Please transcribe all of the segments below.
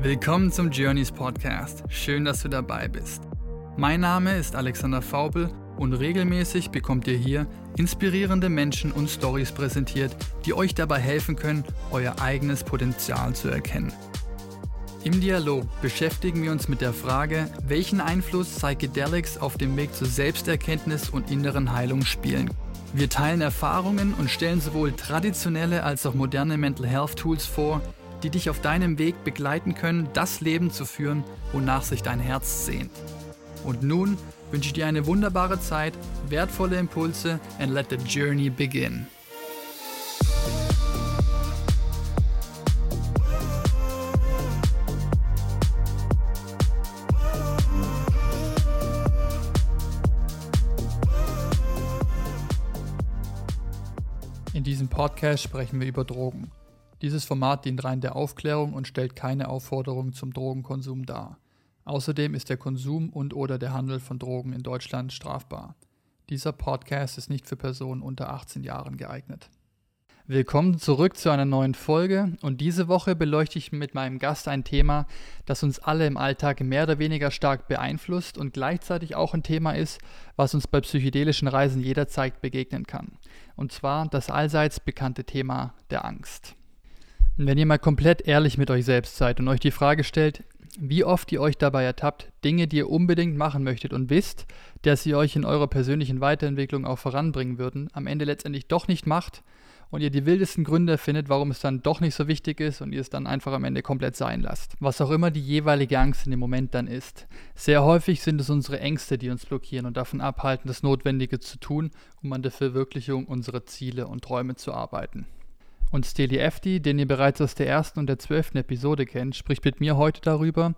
Willkommen zum Journeys Podcast. Schön, dass du dabei bist. Mein Name ist Alexander Faubel und regelmäßig bekommt ihr hier inspirierende Menschen und Stories präsentiert, die euch dabei helfen können, euer eigenes Potenzial zu erkennen. Im Dialog beschäftigen wir uns mit der Frage, welchen Einfluss Psychedelics auf dem Weg zur Selbsterkenntnis und inneren Heilung spielen. Wir teilen Erfahrungen und stellen sowohl traditionelle als auch moderne Mental Health Tools vor, die dich auf deinem Weg begleiten können, das Leben zu führen, wonach sich dein Herz sehnt. Und nun wünsche ich dir eine wunderbare Zeit, wertvolle Impulse and let the journey begin. In diesem Podcast sprechen wir über Drogen. Dieses Format dient rein der Aufklärung und stellt keine Aufforderung zum Drogenkonsum dar. Außerdem ist der Konsum und/oder der Handel von Drogen in Deutschland strafbar. Dieser Podcast ist nicht für Personen unter 18 Jahren geeignet. Willkommen zurück zu einer neuen Folge und diese Woche beleuchte ich mit meinem Gast ein Thema, das uns alle im Alltag mehr oder weniger stark beeinflusst und gleichzeitig auch ein Thema ist, was uns bei psychedelischen Reisen jederzeit begegnen kann. Und zwar das allseits bekannte Thema der Angst. Wenn ihr mal komplett ehrlich mit euch selbst seid und euch die Frage stellt, wie oft ihr euch dabei ertappt, Dinge, die ihr unbedingt machen möchtet und wisst, dass sie euch in eurer persönlichen Weiterentwicklung auch voranbringen würden, am Ende letztendlich doch nicht macht und ihr die wildesten Gründe findet, warum es dann doch nicht so wichtig ist und ihr es dann einfach am Ende komplett sein lasst. Was auch immer die jeweilige Angst in dem Moment dann ist. Sehr häufig sind es unsere Ängste, die uns blockieren und davon abhalten, das Notwendige zu tun, um an der Verwirklichung unserer Ziele und Träume zu arbeiten. Und Steli Efti, den ihr bereits aus der ersten und der zwölften Episode kennt, spricht mit mir heute darüber,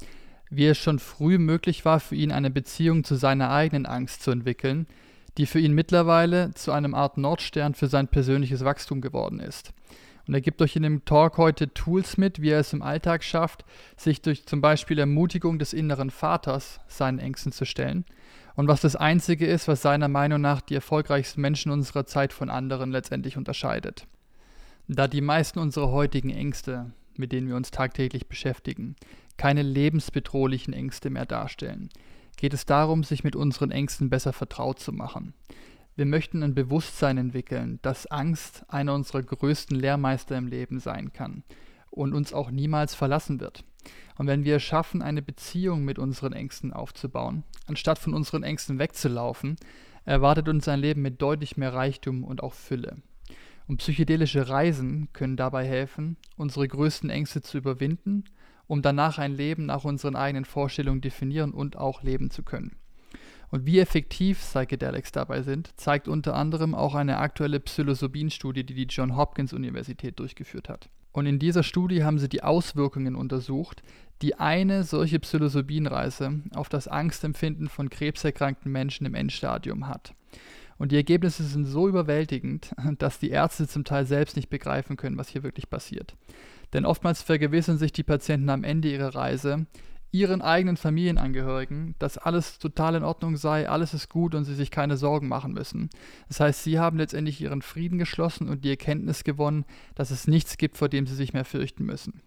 wie es schon früh möglich war, für ihn eine Beziehung zu seiner eigenen Angst zu entwickeln, die für ihn mittlerweile zu einem Art Nordstern für sein persönliches Wachstum geworden ist. Und er gibt euch in dem Talk heute Tools mit, wie er es im Alltag schafft, sich durch zum Beispiel Ermutigung des inneren Vaters seinen Ängsten zu stellen. Und was das Einzige ist, was seiner Meinung nach die erfolgreichsten Menschen unserer Zeit von anderen letztendlich unterscheidet. Da die meisten unserer heutigen Ängste, mit denen wir uns tagtäglich beschäftigen, keine lebensbedrohlichen Ängste mehr darstellen, geht es darum, sich mit unseren Ängsten besser vertraut zu machen. Wir möchten ein Bewusstsein entwickeln, dass Angst einer unserer größten Lehrmeister im Leben sein kann und uns auch niemals verlassen wird. Und wenn wir es schaffen, eine Beziehung mit unseren Ängsten aufzubauen, anstatt von unseren Ängsten wegzulaufen, erwartet uns ein Leben mit deutlich mehr Reichtum und auch Fülle. Und psychedelische Reisen können dabei helfen, unsere größten Ängste zu überwinden, um danach ein Leben nach unseren eigenen Vorstellungen definieren und auch leben zu können. Und wie effektiv Psychedelics dabei sind, zeigt unter anderem auch eine aktuelle Psilocybin-Studie, die die John Hopkins Universität durchgeführt hat. Und in dieser Studie haben sie die Auswirkungen untersucht, die eine solche Psilocybin-Reise auf das Angstempfinden von krebserkrankten Menschen im Endstadium hat. Und die Ergebnisse sind so überwältigend, dass die Ärzte zum Teil selbst nicht begreifen können, was hier wirklich passiert. Denn oftmals vergewissern sich die Patienten am Ende ihrer Reise, ihren eigenen Familienangehörigen, dass alles total in Ordnung sei, alles ist gut und sie sich keine Sorgen machen müssen. Das heißt, sie haben letztendlich ihren Frieden geschlossen und die Erkenntnis gewonnen, dass es nichts gibt, vor dem sie sich mehr fürchten müssen.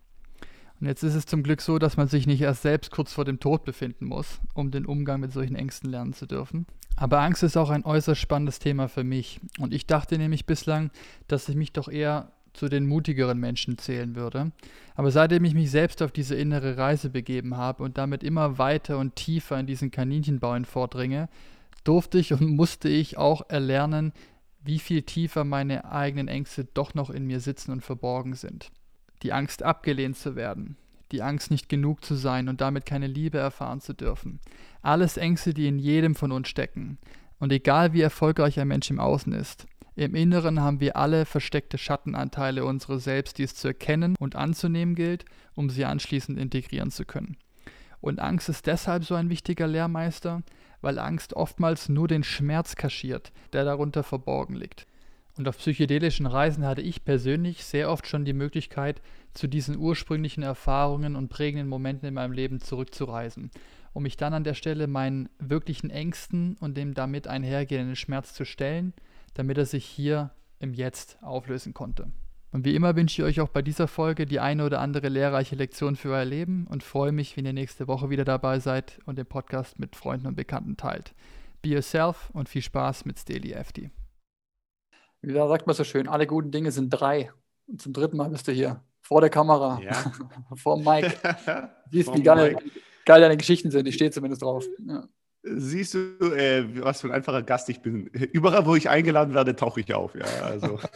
Und jetzt ist es zum Glück so, dass man sich nicht erst selbst kurz vor dem Tod befinden muss, um den Umgang mit solchen Ängsten lernen zu dürfen. Aber Angst ist auch ein äußerst spannendes Thema für mich. Und ich dachte nämlich bislang, dass ich mich doch eher zu den mutigeren Menschen zählen würde. Aber seitdem ich mich selbst auf diese innere Reise begeben habe und damit immer weiter und tiefer in diesen Kaninchenbauen vordringe, durfte ich und musste ich auch erlernen, wie viel tiefer meine eigenen Ängste doch noch in mir sitzen und verborgen sind. Die Angst abgelehnt zu werden, die Angst nicht genug zu sein und damit keine Liebe erfahren zu dürfen. Alles Ängste, die in jedem von uns stecken. Und egal wie erfolgreich ein Mensch im Außen ist, im Inneren haben wir alle versteckte Schattenanteile unseres Selbst, die es zu erkennen und anzunehmen gilt, um sie anschließend integrieren zu können. Und Angst ist deshalb so ein wichtiger Lehrmeister, weil Angst oftmals nur den Schmerz kaschiert, der darunter verborgen liegt. Und auf psychedelischen Reisen hatte ich persönlich sehr oft schon die Möglichkeit, zu diesen ursprünglichen Erfahrungen und prägenden Momenten in meinem Leben zurückzureisen, um mich dann an der Stelle meinen wirklichen Ängsten und dem damit einhergehenden Schmerz zu stellen, damit er sich hier im Jetzt auflösen konnte. Und wie immer wünsche ich euch auch bei dieser Folge die eine oder andere lehrreiche Lektion für euer Leben und freue mich, wenn ihr nächste Woche wieder dabei seid und den Podcast mit Freunden und Bekannten teilt. Be yourself und viel Spaß mit Steli FD. Wie sagt man so schön, alle guten Dinge sind drei. Und zum dritten Mal bist du hier. Vor der Kamera. Ja. Vor dem Mike. Siehst, wie geil, geil deine Geschichten sind. Ich stehe zumindest drauf. Ja. Siehst du, äh, was für ein einfacher Gast ich bin. Überall, wo ich eingeladen werde, tauche ich auf. Ja, also.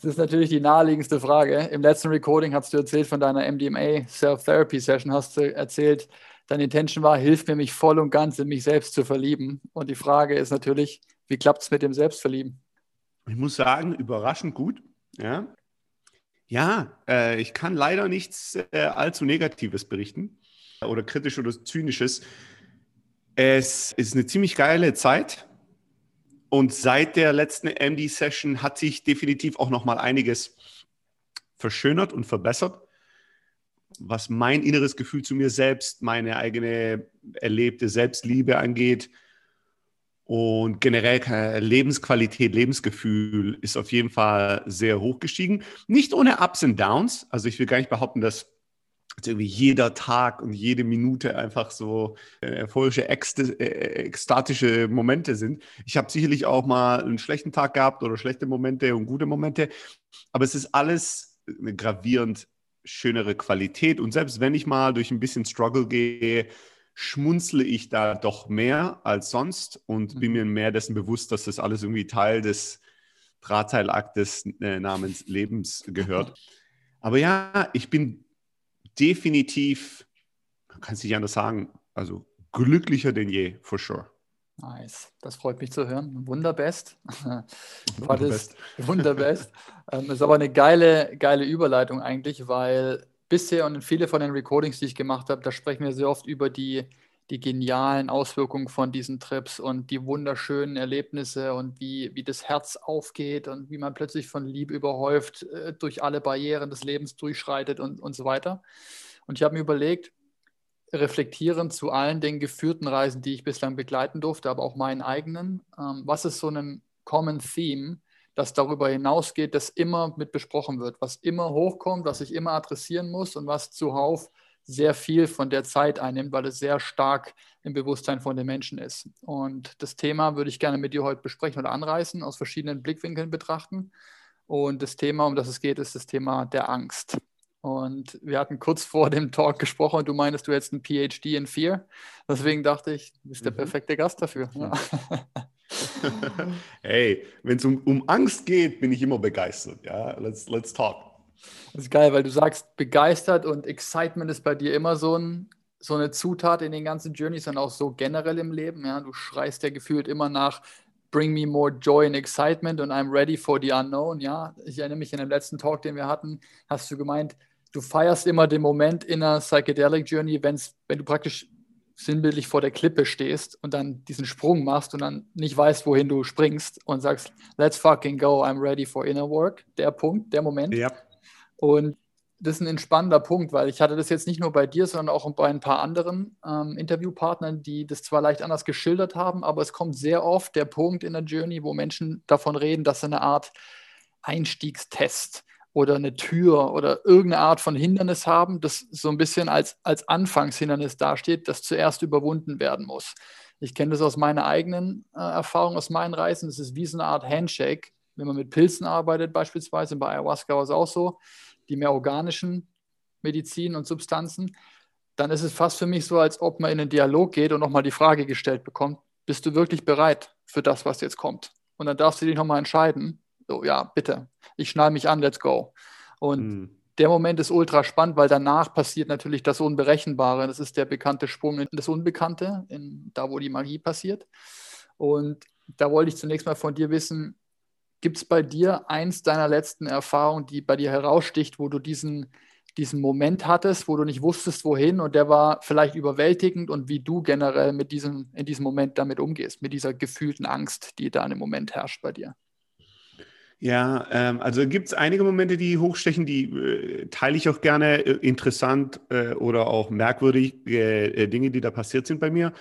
Das ist natürlich die naheliegendste Frage. Im letzten Recording hast du erzählt von deiner MDMA Self-Therapy Session, hast du erzählt, deine Intention war, hilf mir, mich voll und ganz in mich selbst zu verlieben. Und die Frage ist natürlich, wie klappt es mit dem Selbstverlieben? Ich muss sagen, überraschend gut. Ja, ja äh, ich kann leider nichts äh, allzu Negatives berichten oder kritisch oder zynisches. Es ist eine ziemlich geile Zeit und seit der letzten MD-Session hat sich definitiv auch noch mal einiges verschönert und verbessert, was mein inneres Gefühl zu mir selbst, meine eigene erlebte Selbstliebe angeht. Und generell Lebensqualität, Lebensgefühl ist auf jeden Fall sehr hoch gestiegen. Nicht ohne Ups und Downs. Also ich will gar nicht behaupten, dass irgendwie jeder Tag und jede Minute einfach so äh, euphorische, äh, ekstatische Momente sind. Ich habe sicherlich auch mal einen schlechten Tag gehabt oder schlechte Momente und gute Momente, aber es ist alles eine gravierend schönere Qualität. Und selbst wenn ich mal durch ein bisschen Struggle gehe, schmunzle ich da doch mehr als sonst und bin mhm. mir mehr dessen bewusst, dass das alles irgendwie Teil des Drahtseilaktes äh, namens Lebens gehört. Aber ja, ich bin definitiv, man kann es nicht anders sagen, also glücklicher denn je, for sure. Nice, das freut mich zu hören. Wunderbest. Wunderbest. Wunderbest. ähm, ist aber eine geile, geile Überleitung eigentlich, weil bisher und in viele von den Recordings, die ich gemacht habe, da sprechen wir sehr oft über die, die genialen Auswirkungen von diesen Trips und die wunderschönen Erlebnisse und wie, wie das Herz aufgeht und wie man plötzlich von Liebe überhäuft äh, durch alle Barrieren des Lebens durchschreitet und, und so weiter. Und ich habe mir überlegt, reflektierend zu allen den geführten Reisen, die ich bislang begleiten durfte, aber auch meinen eigenen. Ähm, was ist so ein Common Theme, das darüber hinausgeht, das immer mit besprochen wird, was immer hochkommt, was ich immer adressieren muss und was zuhauf sehr viel von der Zeit einnimmt, weil es sehr stark im Bewusstsein von den Menschen ist. Und das Thema würde ich gerne mit dir heute besprechen oder anreißen, aus verschiedenen Blickwinkeln betrachten. Und das Thema, um das es geht, ist das Thema der Angst. Und wir hatten kurz vor dem Talk gesprochen und du meinst, du hättest ein PhD in Fear. Deswegen dachte ich, du bist der mhm. perfekte Gast dafür. Ja. hey, wenn es um, um Angst geht, bin ich immer begeistert. Ja, let's, let's talk. Das ist geil, weil du sagst, begeistert und Excitement ist bei dir immer so, ein, so eine Zutat in den ganzen Journeys und auch so generell im Leben. Ja, du schreist ja gefühlt immer nach Bring me more joy and excitement and I'm ready for the unknown. Ja, ich erinnere mich an den letzten Talk, den wir hatten, hast du gemeint, du feierst immer den Moment in einer Psychedelic Journey, wenn's, wenn du praktisch sinnbildlich vor der Klippe stehst und dann diesen Sprung machst und dann nicht weißt, wohin du springst und sagst, let's fucking go, I'm ready for inner work. Der Punkt, der Moment. Ja. Und das ist ein entspannender Punkt, weil ich hatte das jetzt nicht nur bei dir, sondern auch bei ein paar anderen ähm, Interviewpartnern, die das zwar leicht anders geschildert haben, aber es kommt sehr oft der Punkt in der Journey, wo Menschen davon reden, dass eine Art Einstiegstest oder eine Tür oder irgendeine Art von Hindernis haben, das so ein bisschen als, als Anfangshindernis dasteht, das zuerst überwunden werden muss. Ich kenne das aus meiner eigenen äh, Erfahrung, aus meinen Reisen. Das ist wie so eine Art Handshake, wenn man mit Pilzen arbeitet, beispielsweise. Bei Ayahuasca war es auch so, die mehr organischen Medizin und Substanzen. Dann ist es fast für mich so, als ob man in einen Dialog geht und nochmal die Frage gestellt bekommt: Bist du wirklich bereit für das, was jetzt kommt? Und dann darfst du dich nochmal entscheiden, so, ja, bitte, ich schnall mich an, let's go. Und mhm. der Moment ist ultra spannend, weil danach passiert natürlich das Unberechenbare. Das ist der bekannte Sprung in das Unbekannte, in, da wo die Magie passiert. Und da wollte ich zunächst mal von dir wissen, gibt es bei dir eins deiner letzten Erfahrungen, die bei dir heraussticht, wo du diesen, diesen Moment hattest, wo du nicht wusstest, wohin und der war vielleicht überwältigend und wie du generell mit diesem, in diesem Moment damit umgehst, mit dieser gefühlten Angst, die da im Moment herrscht bei dir? Ja, ähm, also gibt es einige Momente, die hochstechen, die äh, teile ich auch gerne, äh, interessant äh, oder auch merkwürdig, äh, Dinge, die da passiert sind bei mir.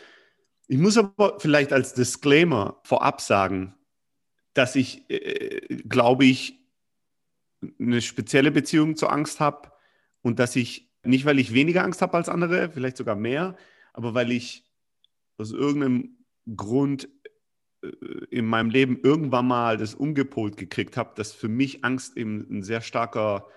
Ich muss aber vielleicht als Disclaimer vorab sagen, dass ich, äh, glaube ich, eine spezielle Beziehung zur Angst habe und dass ich, nicht weil ich weniger Angst habe als andere, vielleicht sogar mehr, aber weil ich aus irgendeinem Grund äh, in meinem Leben irgendwann mal das umgepolt gekriegt habe, dass für mich Angst eben ein sehr starker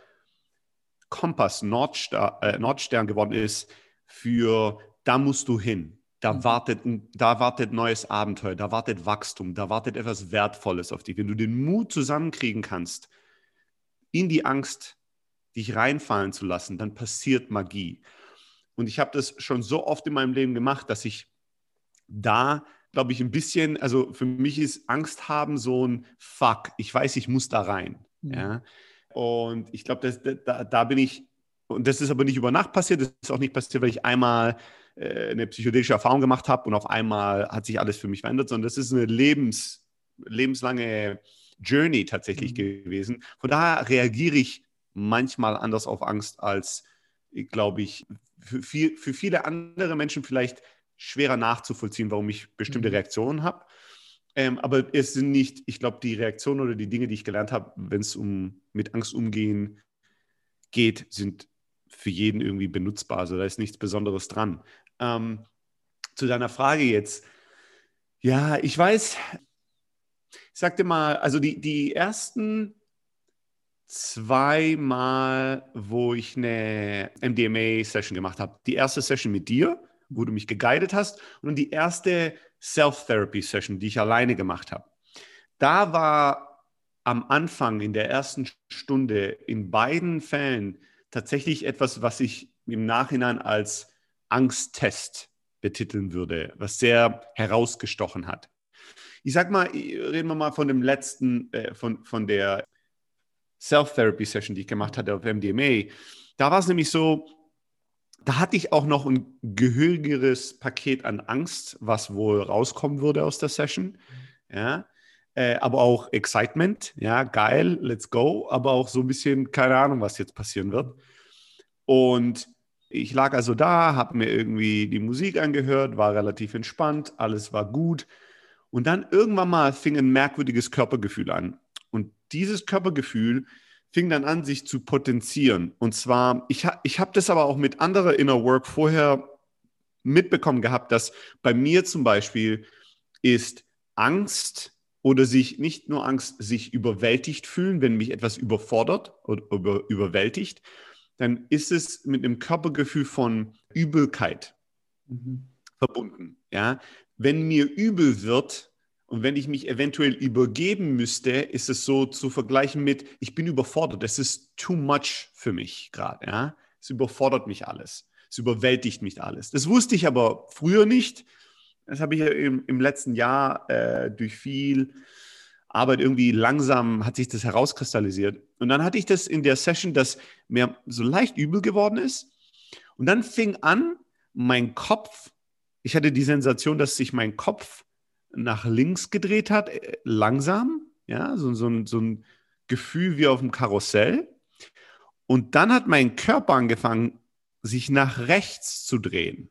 Kompass, Nordstar, äh, Nordstern geworden ist für da musst du hin. Da mhm. wartet, da wartet neues Abenteuer, da wartet Wachstum, da wartet etwas Wertvolles auf dich. Wenn du den Mut zusammenkriegen kannst, in die Angst dich reinfallen zu lassen, dann passiert Magie. Und ich habe das schon so oft in meinem Leben gemacht, dass ich da, glaube ich, ein bisschen, also für mich ist Angst haben so ein Fuck, ich weiß, ich muss da rein. Mhm. Ja? Und ich glaube, da, da bin ich, und das ist aber nicht über Nacht passiert, das ist auch nicht passiert, weil ich einmal äh, eine psychedelische Erfahrung gemacht habe und auf einmal hat sich alles für mich verändert, sondern das ist eine Lebens, lebenslange Journey tatsächlich mhm. gewesen. Von daher reagiere ich manchmal anders auf Angst als, glaube ich, für, viel, für viele andere Menschen vielleicht schwerer nachzuvollziehen, warum ich bestimmte mhm. Reaktionen habe. Ähm, aber es sind nicht, ich glaube, die Reaktionen oder die Dinge, die ich gelernt habe, wenn es um mit Angst umgehen geht, sind für jeden irgendwie benutzbar. Also da ist nichts Besonderes dran. Ähm, zu deiner Frage jetzt. Ja, ich weiß, ich sagte mal, also die, die ersten zweimal, wo ich eine MDMA-Session gemacht habe. Die erste Session mit dir, wo du mich geguidet hast, und die erste Self-Therapy-Session, die ich alleine gemacht habe. Da war am Anfang, in der ersten Stunde, in beiden Fällen tatsächlich etwas, was ich im Nachhinein als Angsttest betiteln würde, was sehr herausgestochen hat. Ich sag mal, reden wir mal von dem letzten, äh, von, von der Self-Therapy-Session, die ich gemacht hatte auf MDMA. Da war es nämlich so, da hatte ich auch noch ein gehörigeres Paket an Angst, was wohl rauskommen würde aus der Session. Ja. Äh, aber auch Excitement, ja, geil, let's go, aber auch so ein bisschen, keine Ahnung, was jetzt passieren wird. Und ich lag also da, habe mir irgendwie die Musik angehört, war relativ entspannt, alles war gut. Und dann irgendwann mal fing ein merkwürdiges Körpergefühl an. Und dieses Körpergefühl fing dann an, sich zu potenzieren. Und zwar, ich, ha, ich habe das aber auch mit anderer Inner Work vorher mitbekommen gehabt, dass bei mir zum Beispiel ist Angst oder sich nicht nur Angst, sich überwältigt fühlen, wenn mich etwas überfordert oder über, überwältigt, dann ist es mit einem Körpergefühl von Übelkeit mhm. verbunden. Ja? Wenn mir übel wird, und wenn ich mich eventuell übergeben müsste, ist es so zu vergleichen mit, ich bin überfordert. Es ist too much für mich gerade. Ja? Es überfordert mich alles. Es überwältigt mich alles. Das wusste ich aber früher nicht. Das habe ich ja im, im letzten Jahr äh, durch viel Arbeit irgendwie langsam hat sich das herauskristallisiert. Und dann hatte ich das in der Session, dass mir so leicht übel geworden ist. Und dann fing an, mein Kopf, ich hatte die Sensation, dass sich mein Kopf nach links gedreht hat, äh, langsam, ja, so, so, ein, so ein Gefühl wie auf dem Karussell. Und dann hat mein Körper angefangen, sich nach rechts zu drehen.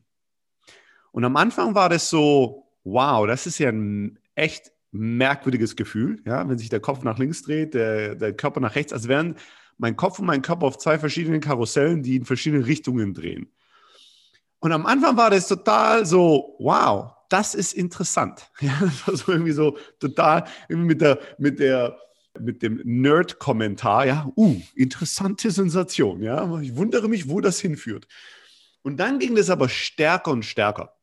Und am Anfang war das so, wow, das ist ja ein echt merkwürdiges Gefühl, ja, wenn sich der Kopf nach links dreht, der, der Körper nach rechts, als wären mein Kopf und mein Körper auf zwei verschiedenen Karussellen, die in verschiedene Richtungen drehen. Und am Anfang war das total so, wow, das ist interessant. Ja, das war so irgendwie so total mit der, mit der, mit dem Nerd-Kommentar, ja, uh, interessante Sensation, ja. Ich wundere mich, wo das hinführt. Und dann ging das aber stärker und stärker.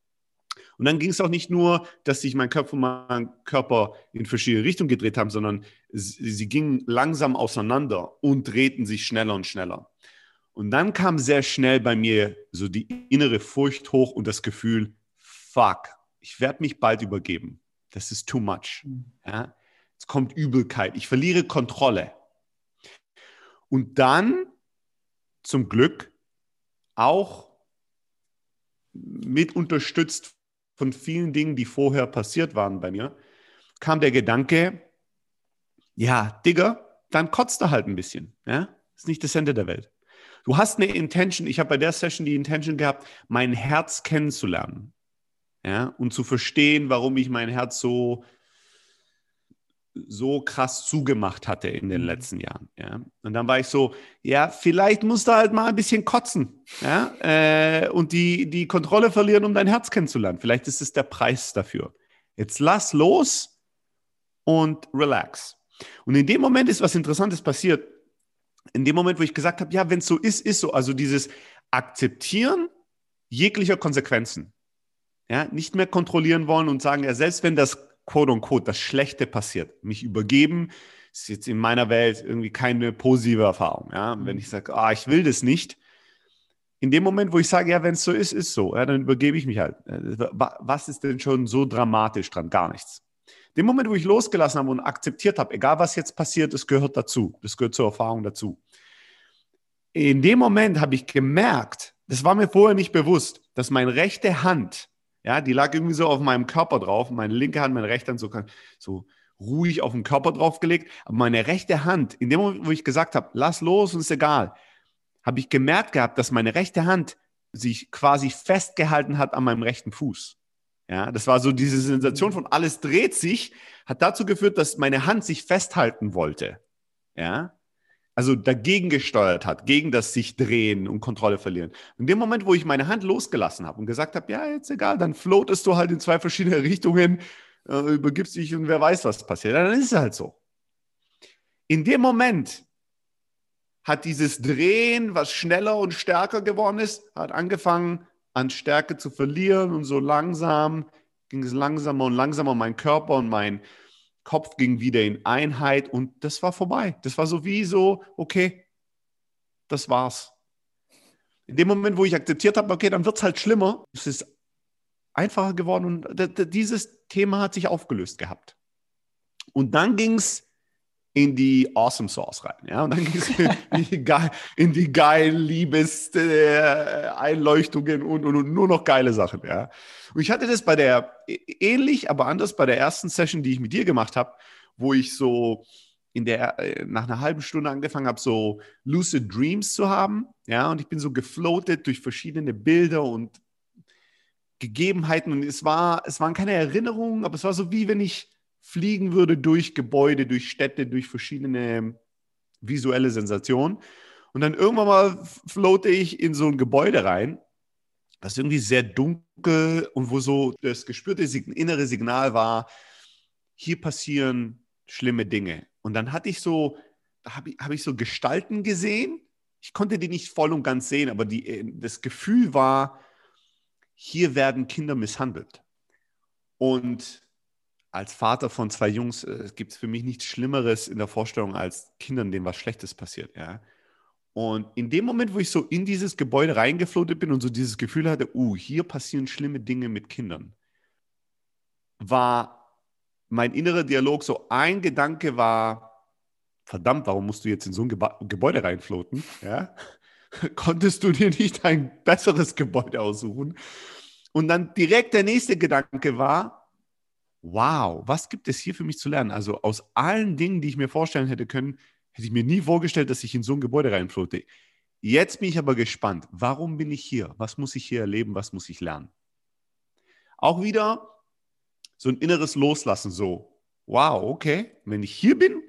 Und dann ging es auch nicht nur, dass sich mein Körper und mein Körper in verschiedene Richtungen gedreht haben, sondern sie gingen langsam auseinander und drehten sich schneller und schneller. Und dann kam sehr schnell bei mir so die innere Furcht hoch und das Gefühl, fuck, ich werde mich bald übergeben. Das ist too much. Mhm. Ja? Es kommt Übelkeit. Ich verliere Kontrolle. Und dann, zum Glück, auch mit unterstützt von vielen Dingen, die vorher passiert waren bei mir, kam der Gedanke, ja, Digga, dann kotzt er halt ein bisschen. Ja? Ist nicht das Ende der Welt. Du hast eine Intention, ich habe bei der Session die Intention gehabt, mein Herz kennenzulernen ja, und zu verstehen, warum ich mein Herz so, so krass zugemacht hatte in den mhm. letzten Jahren. Ja? Und dann war ich so, ja, vielleicht musst du halt mal ein bisschen kotzen ja? Äh, und die, die Kontrolle verlieren, um dein Herz kennenzulernen. Vielleicht ist es der Preis dafür. Jetzt lass los und relax. Und in dem Moment ist was Interessantes passiert. In dem Moment, wo ich gesagt habe, ja, wenn es so ist, ist so. Also dieses Akzeptieren jeglicher Konsequenzen. Ja, nicht mehr kontrollieren wollen und sagen, ja, selbst wenn das quote unquote das Schlechte passiert, mich übergeben, ist jetzt in meiner Welt irgendwie keine positive Erfahrung. Ja? Mhm. Wenn ich sage, ah, ich will das nicht, in dem Moment, wo ich sage, ja, wenn es so ist, ist so, ja, dann übergebe ich mich halt. Äh, was ist denn schon so dramatisch dran? Gar nichts. In dem Moment, wo ich losgelassen habe und akzeptiert habe, egal was jetzt passiert, das gehört dazu. Das gehört zur Erfahrung dazu. In dem Moment habe ich gemerkt, das war mir vorher nicht bewusst, dass meine rechte Hand ja, die lag irgendwie so auf meinem Körper drauf. Meine linke Hand, meine rechte Hand so, so ruhig auf den Körper draufgelegt. Aber meine rechte Hand, in dem Moment, wo ich gesagt habe, lass los und ist egal, habe ich gemerkt gehabt, dass meine rechte Hand sich quasi festgehalten hat an meinem rechten Fuß. Ja, das war so diese Sensation von alles dreht sich, hat dazu geführt, dass meine Hand sich festhalten wollte. Ja, also dagegen gesteuert hat, gegen das sich drehen und Kontrolle verlieren. In dem Moment, wo ich meine Hand losgelassen habe und gesagt habe, ja, jetzt egal, dann floatest du halt in zwei verschiedene Richtungen, äh, übergibst dich und wer weiß, was passiert. Dann ist es halt so. In dem Moment hat dieses Drehen, was schneller und stärker geworden ist, hat angefangen an Stärke zu verlieren und so langsam ging es langsamer und langsamer mein Körper und mein, Kopf ging wieder in Einheit und das war vorbei. Das war so wie so, okay, das war's. In dem Moment, wo ich akzeptiert habe, okay, dann wird es halt schlimmer, es ist einfacher geworden und dieses Thema hat sich aufgelöst gehabt. Und dann ging es in die Awesome Sauce rein. Ja? Und dann ging es in die geilen Liebes-Einleuchtungen und, und, und, nur noch geile Sachen. Ja? Und ich hatte das bei der, ähnlich, aber anders bei der ersten Session, die ich mit dir gemacht habe, wo ich so in der, äh, nach einer halben Stunde angefangen habe, so lucid Dreams zu haben. Ja, und ich bin so gefloatet durch verschiedene Bilder und Gegebenheiten. Und es war, es waren keine Erinnerungen, aber es war so wie wenn ich fliegen würde durch Gebäude, durch Städte, durch verschiedene visuelle Sensationen. Und dann irgendwann mal floate ich in so ein Gebäude rein, das irgendwie sehr dunkel und wo so das gespürte innere Signal war, hier passieren schlimme Dinge. Und dann hatte ich so, habe ich, hab ich so Gestalten gesehen. Ich konnte die nicht voll und ganz sehen, aber die, das Gefühl war, hier werden Kinder misshandelt. Und als Vater von zwei Jungs äh, gibt es für mich nichts Schlimmeres in der Vorstellung, als Kindern, denen was Schlechtes passiert. Ja? Und in dem Moment, wo ich so in dieses Gebäude reingeflotet bin und so dieses Gefühl hatte, uh, hier passieren schlimme Dinge mit Kindern, war mein innerer Dialog so, ein Gedanke war, verdammt, warum musst du jetzt in so ein Geba Gebäude reinfloten? Ja? Konntest du dir nicht ein besseres Gebäude aussuchen? Und dann direkt der nächste Gedanke war, wow, was gibt es hier für mich zu lernen? Also aus allen Dingen, die ich mir vorstellen hätte können, hätte ich mir nie vorgestellt, dass ich in so ein Gebäude reinflote. Jetzt bin ich aber gespannt. Warum bin ich hier? Was muss ich hier erleben? Was muss ich lernen? Auch wieder so ein inneres Loslassen, so, wow, okay, wenn ich hier bin,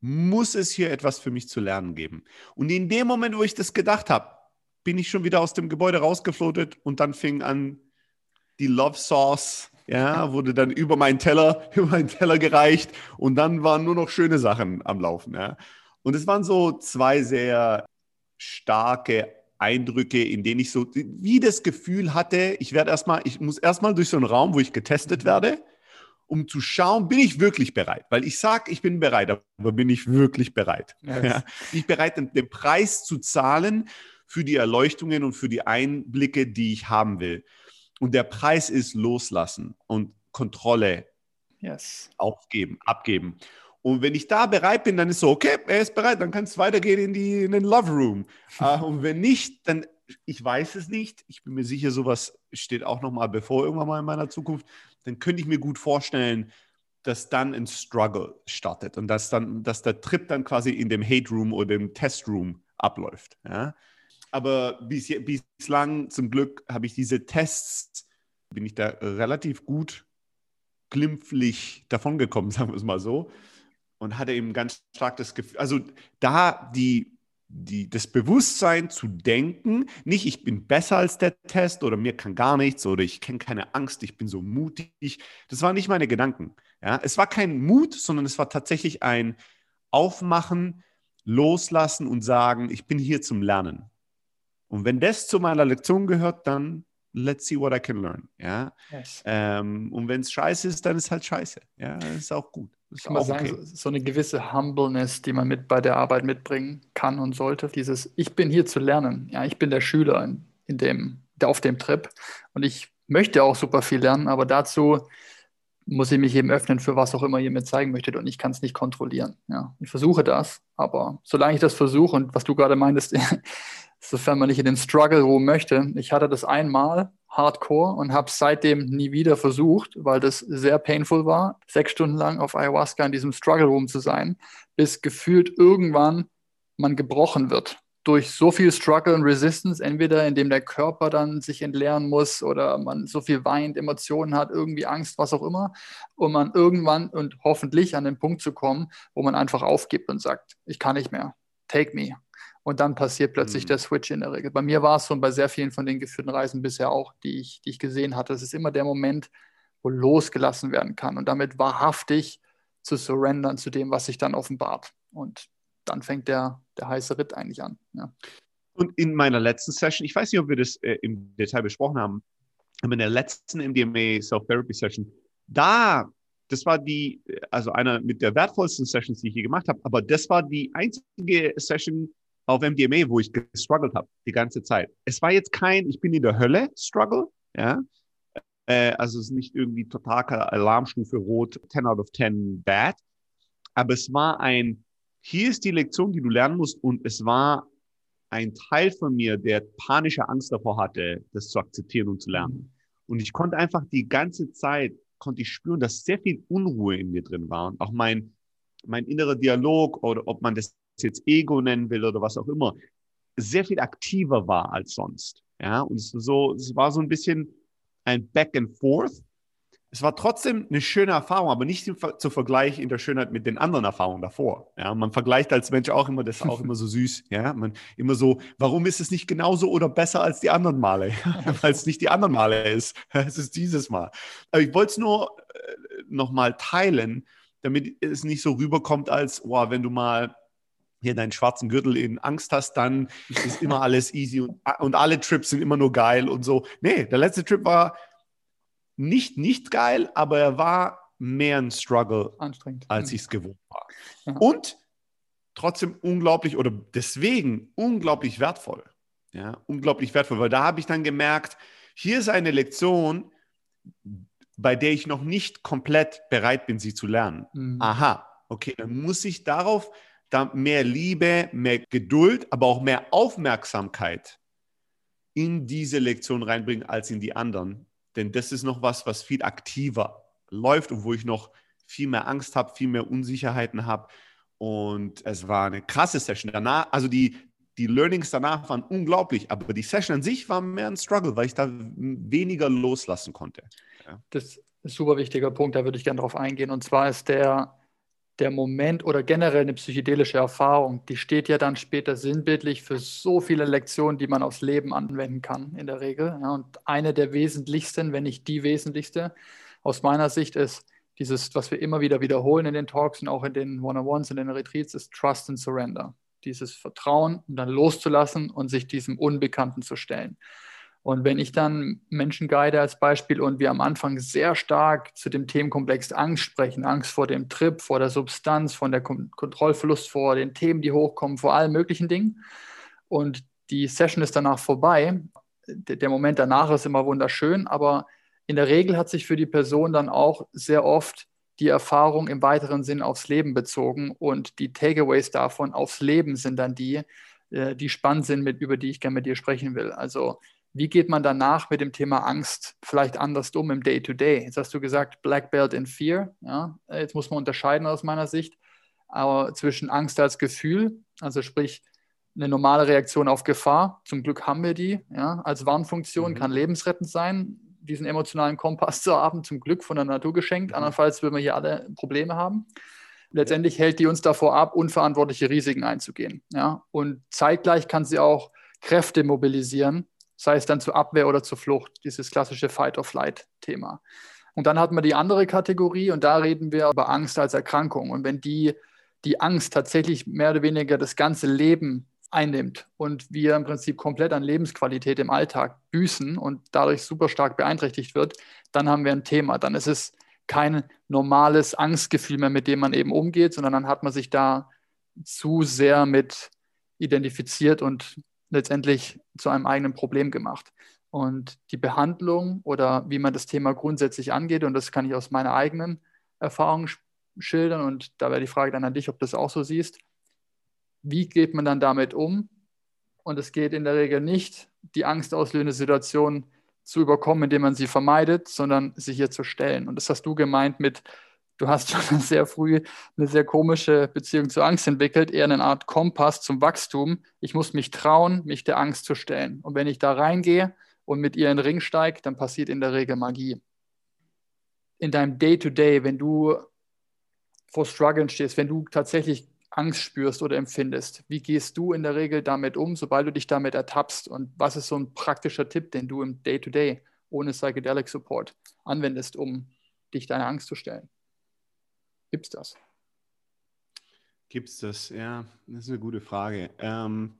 muss es hier etwas für mich zu lernen geben. Und in dem Moment, wo ich das gedacht habe, bin ich schon wieder aus dem Gebäude rausgeflotet und dann fing an die Love Sauce ja, wurde dann über meinen Teller, über meinen Teller gereicht und dann waren nur noch schöne Sachen am Laufen. Ja. Und es waren so zwei sehr starke Eindrücke, in denen ich so wie das Gefühl hatte, ich werde erstmal, ich muss erstmal durch so einen Raum, wo ich getestet werde, um zu schauen, bin ich wirklich bereit? Weil ich sage, ich bin bereit, aber bin ich wirklich bereit? Yes. Ja, bin ich bereit, den, den Preis zu zahlen für die Erleuchtungen und für die Einblicke, die ich haben will? Und der Preis ist loslassen und Kontrolle yes. aufgeben, abgeben. Und wenn ich da bereit bin, dann ist so, okay, er ist bereit, dann kann es weitergehen in, die, in den Love Room. uh, und wenn nicht, dann, ich weiß es nicht, ich bin mir sicher, sowas steht auch noch mal bevor irgendwann mal in meiner Zukunft, dann könnte ich mir gut vorstellen, dass dann ein Struggle startet und dass, dann, dass der Trip dann quasi in dem Hate Room oder dem Test Room abläuft. Ja? Aber bis, bislang zum Glück habe ich diese Tests, bin ich da relativ gut glimpflich davongekommen, sagen wir es mal so. Und hatte eben ganz stark das Gefühl, also da die, die, das Bewusstsein zu denken, nicht ich bin besser als der Test oder mir kann gar nichts oder ich kenne keine Angst, ich bin so mutig. Das waren nicht meine Gedanken. Ja? Es war kein Mut, sondern es war tatsächlich ein Aufmachen, Loslassen und sagen, ich bin hier zum Lernen. Und wenn das zu meiner Lektion gehört, dann let's see what I can learn. Ja? Yes. Ähm, und wenn es scheiße ist, dann ist halt scheiße. Ja, das ist auch gut. Das kann man sagen, okay. so eine gewisse Humbleness, die man mit bei der Arbeit mitbringen kann und sollte. Dieses, ich bin hier zu lernen. Ja, ich bin der Schüler in, in dem, der auf dem Trip und ich möchte auch super viel lernen, aber dazu muss ich mich eben öffnen für was auch immer ihr mir zeigen möchtet und ich kann es nicht kontrollieren. Ja, ich versuche das, aber solange ich das versuche und was du gerade meintest, sofern man nicht in den Struggle Room möchte, ich hatte das einmal hardcore und habe seitdem nie wieder versucht, weil das sehr painful war, sechs Stunden lang auf Ayahuasca in diesem Struggle Room zu sein, bis gefühlt irgendwann man gebrochen wird. Durch so viel Struggle und Resistance, entweder indem der Körper dann sich entleeren muss oder man so viel weint, Emotionen hat, irgendwie Angst, was auch immer, und man irgendwann und hoffentlich an den Punkt zu kommen, wo man einfach aufgibt und sagt, ich kann nicht mehr, take me. Und dann passiert plötzlich mhm. der Switch in der Regel. Bei mir war es so und bei sehr vielen von den geführten Reisen bisher auch, die ich, die ich gesehen hatte. Es ist immer der Moment, wo losgelassen werden kann und damit wahrhaftig zu surrendern zu dem, was sich dann offenbart. Und dann fängt der, der heiße Ritt eigentlich an. Ja. Und in meiner letzten Session, ich weiß nicht, ob wir das äh, im Detail besprochen haben, aber in der letzten MDMA Self-Therapy Session, da, das war die, also einer mit der wertvollsten Sessions, die ich je gemacht habe, aber das war die einzige Session auf MDMA, wo ich gestruggelt habe, die ganze Zeit. Es war jetzt kein, ich bin in der Hölle Struggle, ja, äh, also es ist nicht irgendwie total Alarmstufe rot, 10 out of 10 bad, aber es war ein, hier ist die Lektion, die du lernen musst. Und es war ein Teil von mir, der panische Angst davor hatte, das zu akzeptieren und zu lernen. Mhm. Und ich konnte einfach die ganze Zeit, konnte ich spüren, dass sehr viel Unruhe in mir drin war. Und auch mein, mein innerer Dialog oder ob man das jetzt Ego nennen will oder was auch immer, sehr viel aktiver war als sonst. Ja, und es, so, es war so ein bisschen ein Back and Forth es war trotzdem eine schöne Erfahrung, aber nicht zu Vergleich in der Schönheit mit den anderen Erfahrungen davor. Ja, man vergleicht als Mensch auch immer, das ist auch immer so süß. Ja, man immer so, warum ist es nicht genauso oder besser als die anderen Male? Weil es nicht die anderen Male ist. Es ist dieses Mal. Aber ich wollte es nur äh, nochmal teilen, damit es nicht so rüberkommt, als, wow, wenn du mal hier deinen schwarzen Gürtel in Angst hast, dann ist immer alles easy und, und alle Trips sind immer nur geil und so. Nee, der letzte Trip war nicht nicht geil, aber er war mehr ein Struggle, als ich es gewohnt war. Ja. Und trotzdem unglaublich oder deswegen unglaublich wertvoll. Ja, unglaublich wertvoll, weil da habe ich dann gemerkt, hier ist eine Lektion, bei der ich noch nicht komplett bereit bin, sie zu lernen. Mhm. Aha, okay, dann muss ich darauf da mehr Liebe, mehr Geduld, aber auch mehr Aufmerksamkeit in diese Lektion reinbringen als in die anderen, denn das ist noch was, was viel aktiver läuft und wo ich noch viel mehr Angst habe, viel mehr Unsicherheiten habe. Und es war eine krasse Session. Danach, also die, die Learnings danach waren unglaublich, aber die Session an sich war mehr ein Struggle, weil ich da weniger loslassen konnte. Ja. Das ist ein super wichtiger Punkt, da würde ich gerne drauf eingehen. Und zwar ist der, der Moment oder generell eine psychedelische Erfahrung, die steht ja dann später sinnbildlich für so viele Lektionen, die man aufs Leben anwenden kann in der Regel. Ja, und eine der wesentlichsten, wenn nicht die wesentlichste, aus meiner Sicht ist dieses, was wir immer wieder wiederholen in den Talks und auch in den One-on-Ones, in den Retreats, ist Trust and Surrender. Dieses Vertrauen und dann loszulassen und sich diesem Unbekannten zu stellen. Und wenn ich dann Menschen guide als Beispiel und wir am Anfang sehr stark zu dem Themenkomplex Angst sprechen, Angst vor dem Trip, vor der Substanz, von der Kon Kontrollverlust, vor den Themen, die hochkommen, vor allen möglichen Dingen. Und die Session ist danach vorbei. Der Moment danach ist immer wunderschön, aber in der Regel hat sich für die Person dann auch sehr oft die Erfahrung im weiteren Sinn aufs Leben bezogen und die Takeaways davon aufs Leben sind dann die, äh, die spannend sind, mit, über die ich gerne mit dir sprechen will. Also wie geht man danach mit dem Thema Angst vielleicht anders um im Day-to-Day? -Day? Jetzt hast du gesagt, Black Belt in Fear. Ja? Jetzt muss man unterscheiden aus meiner Sicht aber zwischen Angst als Gefühl, also sprich eine normale Reaktion auf Gefahr. Zum Glück haben wir die ja? als Warnfunktion, mhm. kann lebensrettend sein. diesen emotionalen Kompass zu haben, zum Glück von der Natur geschenkt. Mhm. Andernfalls würden wir hier alle Probleme haben. Letztendlich hält die uns davor ab, unverantwortliche Risiken einzugehen. Ja? Und zeitgleich kann sie auch Kräfte mobilisieren, sei es dann zur Abwehr oder zur Flucht, dieses klassische Fight-or-Flight-Thema. Und dann hat man die andere Kategorie und da reden wir über Angst als Erkrankung. Und wenn die, die Angst tatsächlich mehr oder weniger das ganze Leben einnimmt und wir im Prinzip komplett an Lebensqualität im Alltag büßen und dadurch super stark beeinträchtigt wird, dann haben wir ein Thema. Dann ist es kein normales Angstgefühl mehr, mit dem man eben umgeht, sondern dann hat man sich da zu sehr mit identifiziert und letztendlich zu einem eigenen Problem gemacht. Und die Behandlung oder wie man das Thema grundsätzlich angeht, und das kann ich aus meiner eigenen Erfahrung schildern, und da wäre die Frage dann an dich, ob du das auch so siehst. Wie geht man dann damit um? Und es geht in der Regel nicht, die angstauslösende Situation zu überkommen, indem man sie vermeidet, sondern sich ihr zu stellen. Und das hast du gemeint mit, du hast schon sehr früh eine sehr komische Beziehung zur Angst entwickelt, eher eine Art Kompass zum Wachstum. Ich muss mich trauen, mich der Angst zu stellen. Und wenn ich da reingehe und mit ihr in den Ring steige, dann passiert in der Regel Magie. In deinem Day-to-Day, -Day, wenn du vor Struggeln stehst, wenn du tatsächlich Angst spürst oder empfindest, wie gehst du in der Regel damit um, sobald du dich damit ertappst? Und was ist so ein praktischer Tipp, den du im Day-to-Day -Day ohne Psychedelic Support anwendest, um dich deiner Angst zu stellen? Gibt es das? Gibt es das? Ja, das ist eine gute Frage. Ähm,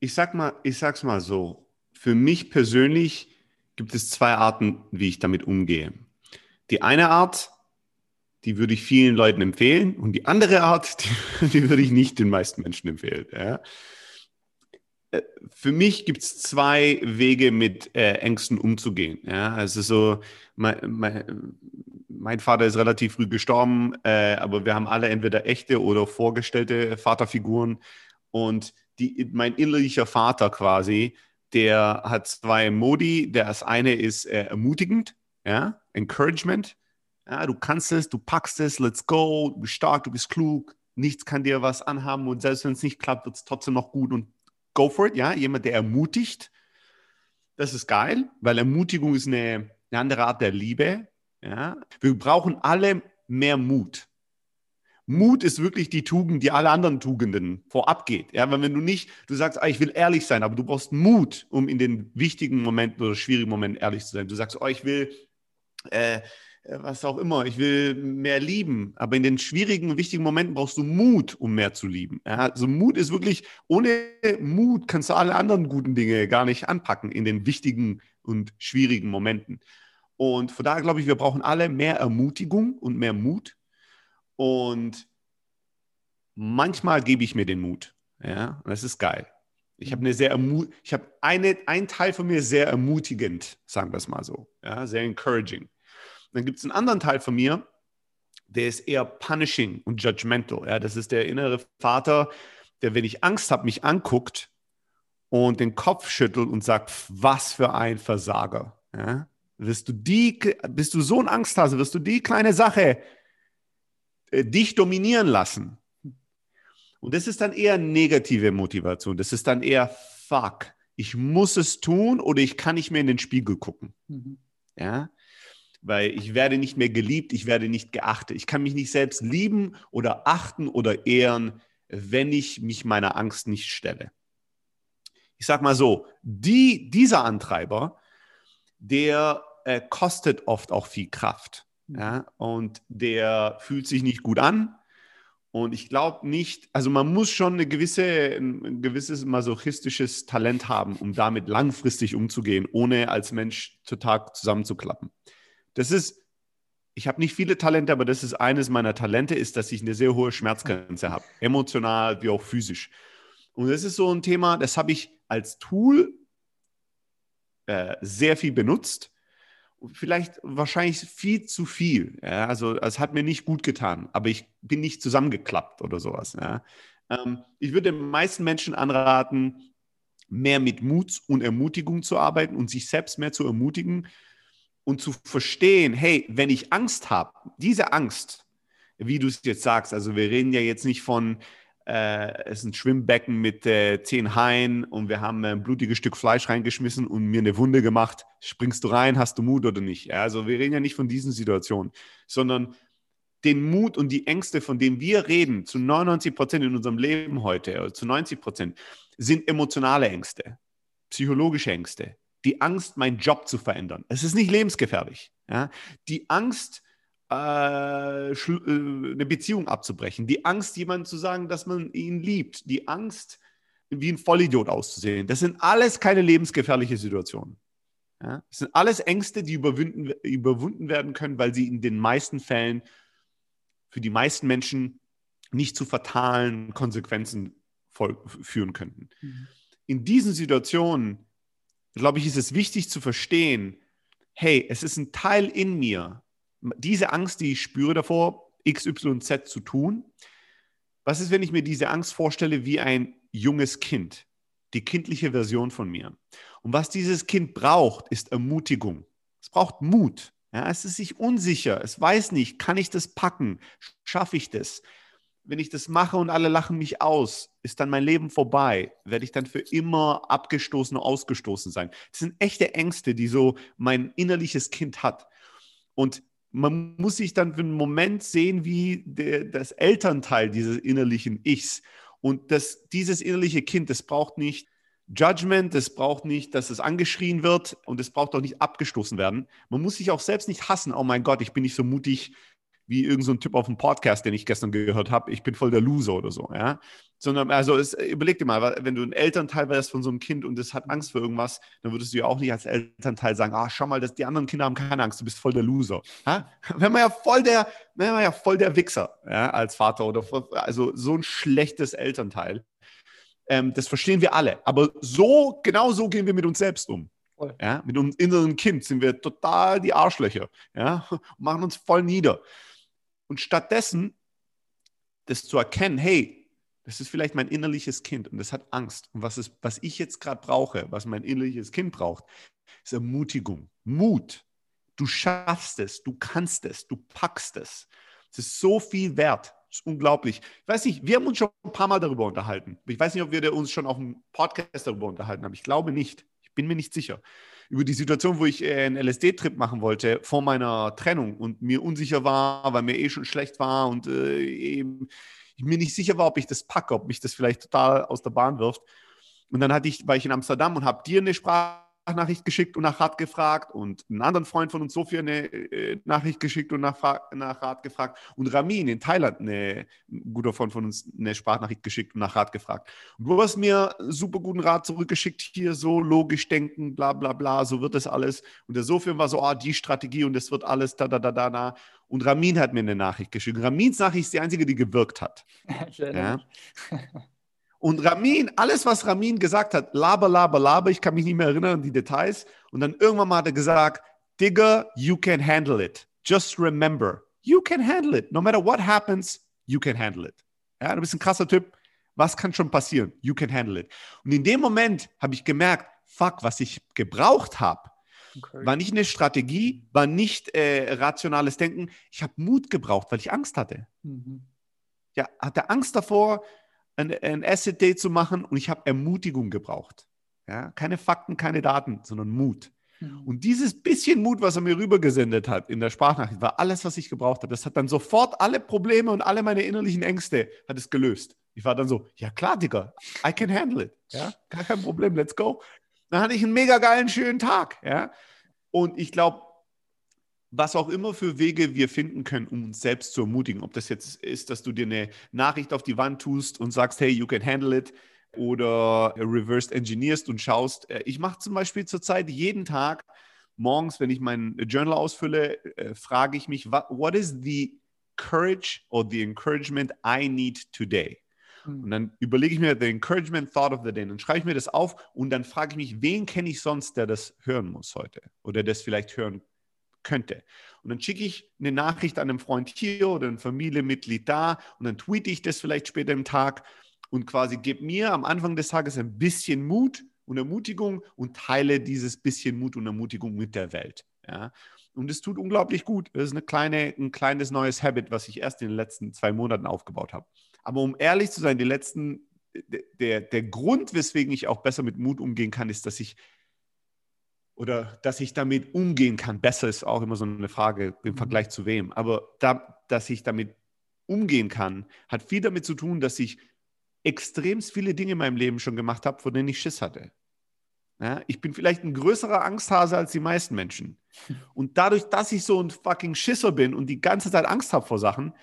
ich sag mal, ich sag's mal so. Für mich persönlich gibt es zwei Arten, wie ich damit umgehe. Die eine Art, die würde ich vielen Leuten empfehlen und die andere Art, die, die würde ich nicht den meisten Menschen empfehlen. Ja. Äh, für mich gibt es zwei Wege, mit äh, Ängsten umzugehen. Ja. Also so, mein, mein, mein Vater ist relativ früh gestorben, äh, aber wir haben alle entweder echte oder vorgestellte Vaterfiguren. Und die, mein innerlicher Vater quasi, der hat zwei Modi. Das eine ist äh, ermutigend, ja, Encouragement. Ja, du kannst es, du packst es, let's go, du bist stark, du bist klug, nichts kann dir was anhaben und selbst wenn es nicht klappt, wird es trotzdem noch gut und go for it, ja, jemand, der ermutigt. Das ist geil, weil Ermutigung ist eine, eine andere Art der Liebe. Ja? Wir brauchen alle mehr Mut. Mut ist wirklich die Tugend, die alle anderen Tugenden vorab geht. Ja, weil wenn du nicht, du sagst, ah, ich will ehrlich sein, aber du brauchst Mut, um in den wichtigen Momenten oder schwierigen Momenten ehrlich zu sein. Du sagst, oh, ich will, äh, was auch immer, ich will mehr lieben. Aber in den schwierigen, wichtigen Momenten brauchst du Mut, um mehr zu lieben. Ja, also Mut ist wirklich, ohne Mut kannst du alle anderen guten Dinge gar nicht anpacken in den wichtigen und schwierigen Momenten. Und von daher glaube ich, wir brauchen alle mehr Ermutigung und mehr Mut. Und manchmal gebe ich mir den Mut. Ja, und das ist geil. Ich habe eine sehr ermut ich habe eine, ein Teil von mir sehr ermutigend, sagen wir es mal so. Ja, sehr encouraging. Dann gibt es einen anderen Teil von mir, der ist eher punishing und judgmental. Ja, das ist der innere Vater, der, wenn ich Angst habe, mich anguckt und den Kopf schüttelt und sagt, was für ein Versager. Ja? Wirst du die, bist du so ein Angsthase, wirst du die kleine Sache äh, dich dominieren lassen. Und das ist dann eher negative Motivation. Das ist dann eher fuck. Ich muss es tun oder ich kann nicht mehr in den Spiegel gucken. Mhm. Ja, weil ich werde nicht mehr geliebt, ich werde nicht geachtet. Ich kann mich nicht selbst lieben oder achten oder ehren, wenn ich mich meiner Angst nicht stelle. Ich sag mal so, die, dieser Antreiber, der äh, kostet oft auch viel Kraft. Mhm. Ja? Und der fühlt sich nicht gut an. Und ich glaube nicht, also man muss schon eine gewisse, ein gewisses masochistisches Talent haben, um damit langfristig umzugehen, ohne als Mensch total zusammenzuklappen. Das ist, ich habe nicht viele Talente, aber das ist eines meiner Talente, ist, dass ich eine sehr hohe Schmerzgrenze habe, emotional wie auch physisch. Und das ist so ein Thema, das habe ich als Tool äh, sehr viel benutzt vielleicht wahrscheinlich viel zu viel. Ja? Also es hat mir nicht gut getan, aber ich bin nicht zusammengeklappt oder sowas. Ja? Ähm, ich würde den meisten Menschen anraten, mehr mit Mut und Ermutigung zu arbeiten und sich selbst mehr zu ermutigen und zu verstehen, hey, wenn ich Angst habe, diese Angst, wie du es jetzt sagst, also wir reden ja jetzt nicht von äh, es ist ein Schwimmbecken mit äh, zehn Haien und wir haben ein blutiges Stück Fleisch reingeschmissen und mir eine Wunde gemacht. Springst du rein, hast du Mut oder nicht? Ja, also wir reden ja nicht von diesen Situationen, sondern den Mut und die Ängste, von denen wir reden, zu 99 Prozent in unserem Leben heute, oder zu 90 Prozent, sind emotionale Ängste, psychologische Ängste. Die Angst, meinen Job zu verändern. Es ist nicht lebensgefährlich. Ja? Die Angst, äh, äh, eine Beziehung abzubrechen. Die Angst, jemandem zu sagen, dass man ihn liebt. Die Angst, wie ein Vollidiot auszusehen. Das sind alles keine lebensgefährliche Situationen. Ja? Das sind alles Ängste, die überwinden, überwunden werden können, weil sie in den meisten Fällen für die meisten Menschen nicht zu fatalen Konsequenzen führen könnten. Mhm. In diesen Situationen, glaube ich, ist es wichtig zu verstehen, hey, es ist ein Teil in mir, diese Angst, die ich spüre davor, X, Y, Z zu tun. Was ist, wenn ich mir diese Angst vorstelle wie ein junges Kind, die kindliche Version von mir? Und was dieses Kind braucht, ist Ermutigung. Es braucht Mut. Ja, es ist sich unsicher. Es weiß nicht, kann ich das packen? Schaffe ich das? Wenn ich das mache und alle lachen mich aus, ist dann mein Leben vorbei? Werde ich dann für immer abgestoßen und ausgestoßen sein? Das sind echte Ängste, die so mein innerliches Kind hat. Und man muss sich dann für einen Moment sehen wie der, das Elternteil dieses innerlichen Ichs. Und das, dieses innerliche Kind, das braucht nicht Judgment, das braucht nicht, dass es angeschrien wird und es braucht auch nicht abgestoßen werden. Man muss sich auch selbst nicht hassen, oh mein Gott, ich bin nicht so mutig, wie irgendein so Typ auf dem Podcast, den ich gestern gehört habe, ich bin voll der Loser oder so, ja. Sondern, also es, überleg dir mal, wenn du ein Elternteil wärst von so einem Kind und es hat Angst vor irgendwas, dann würdest du ja auch nicht als Elternteil sagen, ah, schau mal, das, die anderen Kinder haben keine Angst, du bist voll der Loser. Ja? Wenn man ja voll der, wenn man ja voll der Wichser, ja, als Vater oder also so ein schlechtes Elternteil. Ähm, das verstehen wir alle. Aber so, genau so gehen wir mit uns selbst um. Ja, mit unserem inneren Kind sind wir total die Arschlöcher. Ja, machen uns voll nieder. Und stattdessen das zu erkennen, hey, das ist vielleicht mein innerliches Kind und das hat Angst. Und was, ist, was ich jetzt gerade brauche, was mein innerliches Kind braucht, ist Ermutigung, Mut. Du schaffst es, du kannst es, du packst es. Es ist so viel wert. Das ist unglaublich. Ich weiß nicht, wir haben uns schon ein paar Mal darüber unterhalten. Ich weiß nicht, ob wir uns schon auf dem Podcast darüber unterhalten haben. Ich glaube nicht. Ich bin mir nicht sicher über die Situation, wo ich äh, einen LSD-Trip machen wollte vor meiner Trennung und mir unsicher war, weil mir eh schon schlecht war und äh, eben ich mir nicht sicher war, ob ich das packe, ob mich das vielleicht total aus der Bahn wirft. Und dann hatte ich, war ich in Amsterdam und habe dir eine Sprache Nachricht geschickt und nach Rat gefragt und einen anderen Freund von uns, Sophia, eine äh, Nachricht geschickt und nach, nach Rat gefragt und Ramin in Thailand, eine, ein guter Freund von uns, eine Sprachnachricht geschickt und nach Rat gefragt. Und du hast mir super guten Rat zurückgeschickt, hier so logisch denken, bla bla bla, so wird das alles. Und der Sophia war so, ah, die Strategie und das wird alles da da da da da. Und Ramin hat mir eine Nachricht geschickt. Ramins Nachricht ist die einzige, die gewirkt hat. ja. Und Ramin, alles, was Ramin gesagt hat, laber, laber, laber, ich kann mich nicht mehr erinnern an die Details. Und dann irgendwann mal hat er gesagt, Digger, you can handle it. Just remember, you can handle it. No matter what happens, you can handle it. Ja, du bist ein krasser Typ. Was kann schon passieren? You can handle it. Und in dem Moment habe ich gemerkt, fuck, was ich gebraucht habe, okay. war nicht eine Strategie, war nicht äh, rationales Denken. Ich habe Mut gebraucht, weil ich Angst hatte. Mhm. Ja, hatte Angst davor, ein, ein Asset Day zu machen und ich habe Ermutigung gebraucht. Ja? Keine Fakten, keine Daten, sondern Mut. Mhm. Und dieses bisschen Mut, was er mir rübergesendet hat in der Sprachnachricht, war alles, was ich gebraucht habe. Das hat dann sofort alle Probleme und alle meine innerlichen Ängste hat es gelöst. Ich war dann so, ja klar, Digga, I can handle it. Ja, gar kein Problem, let's go. Dann hatte ich einen mega geilen, schönen Tag. Ja, und ich glaube, was auch immer für Wege wir finden können, um uns selbst zu ermutigen. Ob das jetzt ist, dass du dir eine Nachricht auf die Wand tust und sagst, hey, you can handle it, oder reversed engineerst und schaust. Äh, ich mache zum Beispiel zurzeit jeden Tag morgens, wenn ich mein Journal ausfülle, äh, frage ich mich, what is the courage or the encouragement I need today? Hm. Und dann überlege ich mir the encouragement thought of the day. Dann schreibe ich mir das auf und dann frage ich mich, wen kenne ich sonst, der das hören muss heute oder das vielleicht hören könnte. Und dann schicke ich eine Nachricht an einen Freund hier oder ein Familienmitglied da und dann tweete ich das vielleicht später im Tag und quasi gebe mir am Anfang des Tages ein bisschen Mut und Ermutigung und teile dieses bisschen Mut und Ermutigung mit der Welt. Ja? Und es tut unglaublich gut. Das ist eine kleine, ein kleines neues Habit, was ich erst in den letzten zwei Monaten aufgebaut habe. Aber um ehrlich zu sein, die letzten, der, der Grund, weswegen ich auch besser mit Mut umgehen kann, ist, dass ich oder dass ich damit umgehen kann. Besser ist auch immer so eine Frage im mhm. Vergleich zu wem. Aber da, dass ich damit umgehen kann, hat viel damit zu tun, dass ich extrem viele Dinge in meinem Leben schon gemacht habe, von denen ich Schiss hatte. Ja, ich bin vielleicht ein größerer Angsthase als die meisten Menschen. Und dadurch, dass ich so ein fucking Schisser bin und die ganze Zeit Angst habe vor Sachen,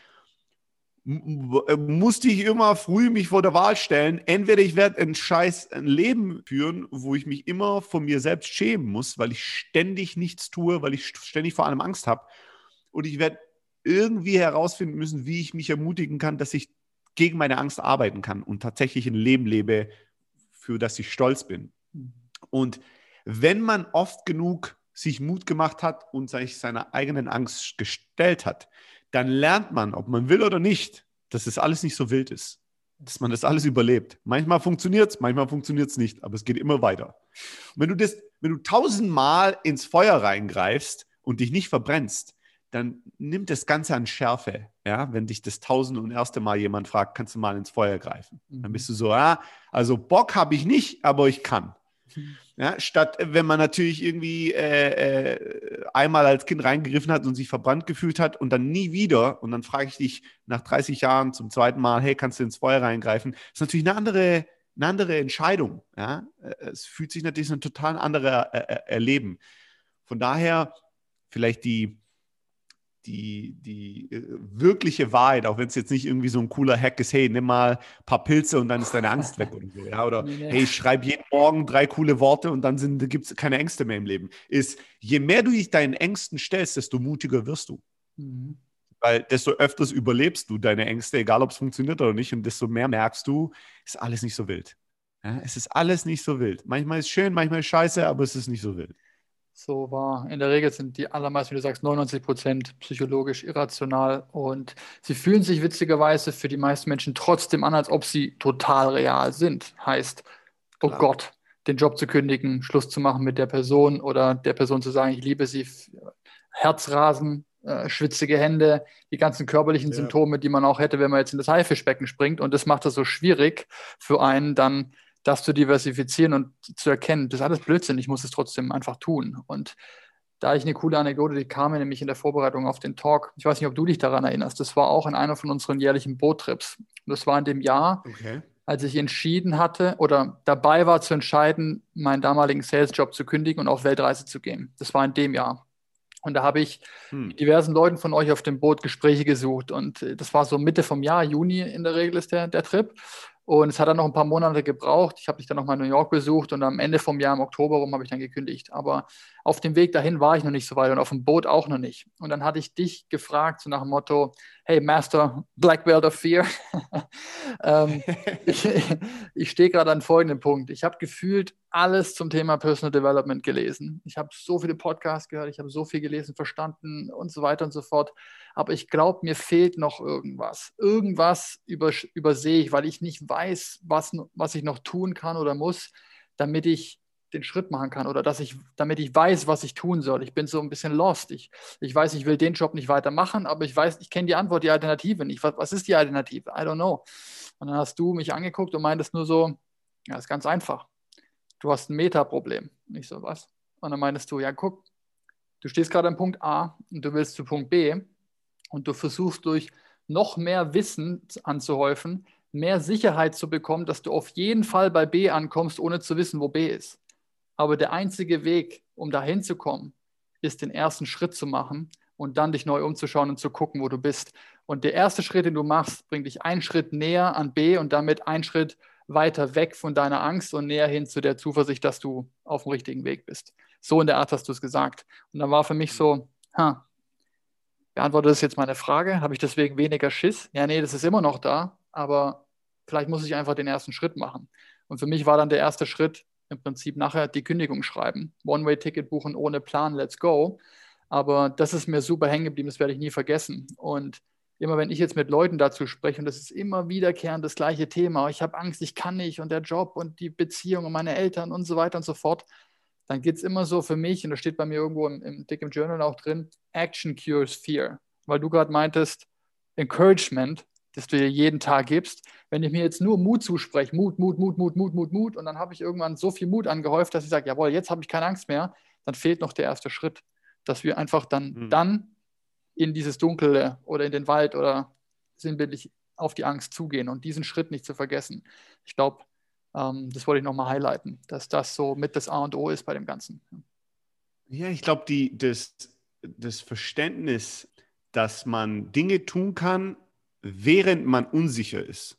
musste ich immer früh mich vor der Wahl stellen. Entweder ich werde ein scheiß Leben führen, wo ich mich immer von mir selbst schämen muss, weil ich ständig nichts tue, weil ich ständig vor allem Angst habe. Und ich werde irgendwie herausfinden müssen, wie ich mich ermutigen kann, dass ich gegen meine Angst arbeiten kann und tatsächlich ein Leben lebe, für das ich stolz bin. Und wenn man oft genug sich Mut gemacht hat und sich seiner eigenen Angst gestellt hat, dann lernt man, ob man will oder nicht, dass es alles nicht so wild ist. Dass man das alles überlebt. Manchmal funktioniert es, manchmal funktioniert es nicht, aber es geht immer weiter. Und wenn du das, wenn du tausendmal ins Feuer reingreifst und dich nicht verbrennst, dann nimmt das Ganze an Schärfe. Ja, wenn dich das tausend und erste Mal jemand fragt, kannst du mal ins Feuer greifen. Dann mhm. bist du so, ja, also Bock habe ich nicht, aber ich kann. Ja, statt wenn man natürlich irgendwie äh, äh, einmal als Kind reingegriffen hat und sich verbrannt gefühlt hat und dann nie wieder, und dann frage ich dich nach 30 Jahren zum zweiten Mal, hey, kannst du ins Feuer reingreifen? Das ist natürlich eine andere, eine andere Entscheidung. Ja? Es fühlt sich natürlich ein total anderes äh, äh, Erleben. Von daher vielleicht die, die, die äh, wirkliche Wahrheit, auch wenn es jetzt nicht irgendwie so ein cooler Hack ist, hey, nimm mal ein paar Pilze und dann ist deine Angst weg oder so. Ja? Oder hey, schreib jeden Morgen drei coole Worte und dann gibt es keine Ängste mehr im Leben. Ist, je mehr du dich deinen Ängsten stellst, desto mutiger wirst du. Mhm. Weil desto öfters überlebst du deine Ängste, egal ob es funktioniert oder nicht, und desto mehr merkst du, ist alles nicht so wild. Ja? Es ist alles nicht so wild. Manchmal ist es schön, manchmal ist scheiße, aber es ist nicht so wild. So war, in der Regel sind die allermeisten, wie du sagst, 99 Prozent psychologisch irrational und sie fühlen sich witzigerweise für die meisten Menschen trotzdem an, als ob sie total real sind. Heißt, oh Klar. Gott, den Job zu kündigen, Schluss zu machen mit der Person oder der Person zu sagen, ich liebe sie, Herzrasen, äh, schwitzige Hände, die ganzen körperlichen ja. Symptome, die man auch hätte, wenn man jetzt in das Haifischbecken springt. Und das macht es so schwierig für einen dann das zu diversifizieren und zu erkennen, das ist alles Blödsinn, ich muss es trotzdem einfach tun. Und da ich eine coole Anekdote, die kam mir nämlich in der Vorbereitung auf den Talk. Ich weiß nicht, ob du dich daran erinnerst. Das war auch in einer von unseren jährlichen Boottrips. Das war in dem Jahr, okay. als ich entschieden hatte oder dabei war zu entscheiden, meinen damaligen Salesjob zu kündigen und auf Weltreise zu gehen. Das war in dem Jahr. Und da habe ich hm. mit diversen Leuten von euch auf dem Boot Gespräche gesucht. Und äh, das war so Mitte vom Jahr, Juni in der Regel ist der, der Trip. Und es hat dann noch ein paar Monate gebraucht. Ich habe dich dann noch mal in New York besucht und am Ende vom Jahr im Oktober rum habe ich dann gekündigt. Aber auf dem Weg dahin war ich noch nicht so weit und auf dem Boot auch noch nicht. Und dann hatte ich dich gefragt, so nach dem Motto: Hey, Master Black Belt of Fear. ähm, ich, ich stehe gerade an folgendem Punkt. Ich habe gefühlt alles zum Thema Personal Development gelesen. Ich habe so viele Podcasts gehört, ich habe so viel gelesen, verstanden und so weiter und so fort aber ich glaube, mir fehlt noch irgendwas. Irgendwas über, übersehe ich, weil ich nicht weiß, was, was ich noch tun kann oder muss, damit ich den Schritt machen kann oder dass ich, damit ich weiß, was ich tun soll. Ich bin so ein bisschen lost. Ich, ich weiß, ich will den Job nicht weitermachen, aber ich weiß, ich kenne die Antwort, die Alternative nicht. Was, was ist die Alternative? I don't know. Und dann hast du mich angeguckt und meintest nur so, ja, ist ganz einfach. Du hast ein Metaproblem. Nicht so was. Und dann meintest du, ja, guck, du stehst gerade am Punkt A und du willst zu Punkt B und du versuchst durch noch mehr Wissen anzuhäufen, mehr Sicherheit zu bekommen, dass du auf jeden Fall bei B ankommst, ohne zu wissen, wo B ist. Aber der einzige Weg, um dahin zu kommen, ist den ersten Schritt zu machen und dann dich neu umzuschauen und zu gucken, wo du bist. Und der erste Schritt, den du machst, bringt dich einen Schritt näher an B und damit einen Schritt weiter weg von deiner Angst und näher hin zu der Zuversicht, dass du auf dem richtigen Weg bist. So in der Art hast du es gesagt. Und dann war für mich so, ha, beantwortet das jetzt meine Frage? Habe ich deswegen weniger Schiss? Ja, nee, das ist immer noch da, aber vielleicht muss ich einfach den ersten Schritt machen. Und für mich war dann der erste Schritt im Prinzip nachher die Kündigung schreiben. One-Way-Ticket buchen ohne Plan, let's go. Aber das ist mir super hängen geblieben, das werde ich nie vergessen. Und immer wenn ich jetzt mit Leuten dazu spreche, und das ist immer wiederkehrend das gleiche Thema, ich habe Angst, ich kann nicht und der Job und die Beziehung und meine Eltern und so weiter und so fort, dann geht es immer so für mich, und das steht bei mir irgendwo im, im Dick im Journal auch drin, Action cures fear. Weil du gerade meintest, Encouragement, das du dir jeden Tag gibst. Wenn ich mir jetzt nur Mut zuspreche, Mut, Mut, Mut, Mut, Mut, Mut, Mut, und dann habe ich irgendwann so viel Mut angehäuft, dass ich sage, jawohl, jetzt habe ich keine Angst mehr, dann fehlt noch der erste Schritt, dass wir einfach dann, mhm. dann in dieses Dunkle oder in den Wald oder sinnbildlich auf die Angst zugehen und diesen Schritt nicht zu vergessen. Ich glaube, ähm, das wollte ich nochmal highlighten, dass das so mit das A und O ist bei dem Ganzen. Ja, ich glaube, das, das Verständnis, dass man Dinge tun kann, während man unsicher ist.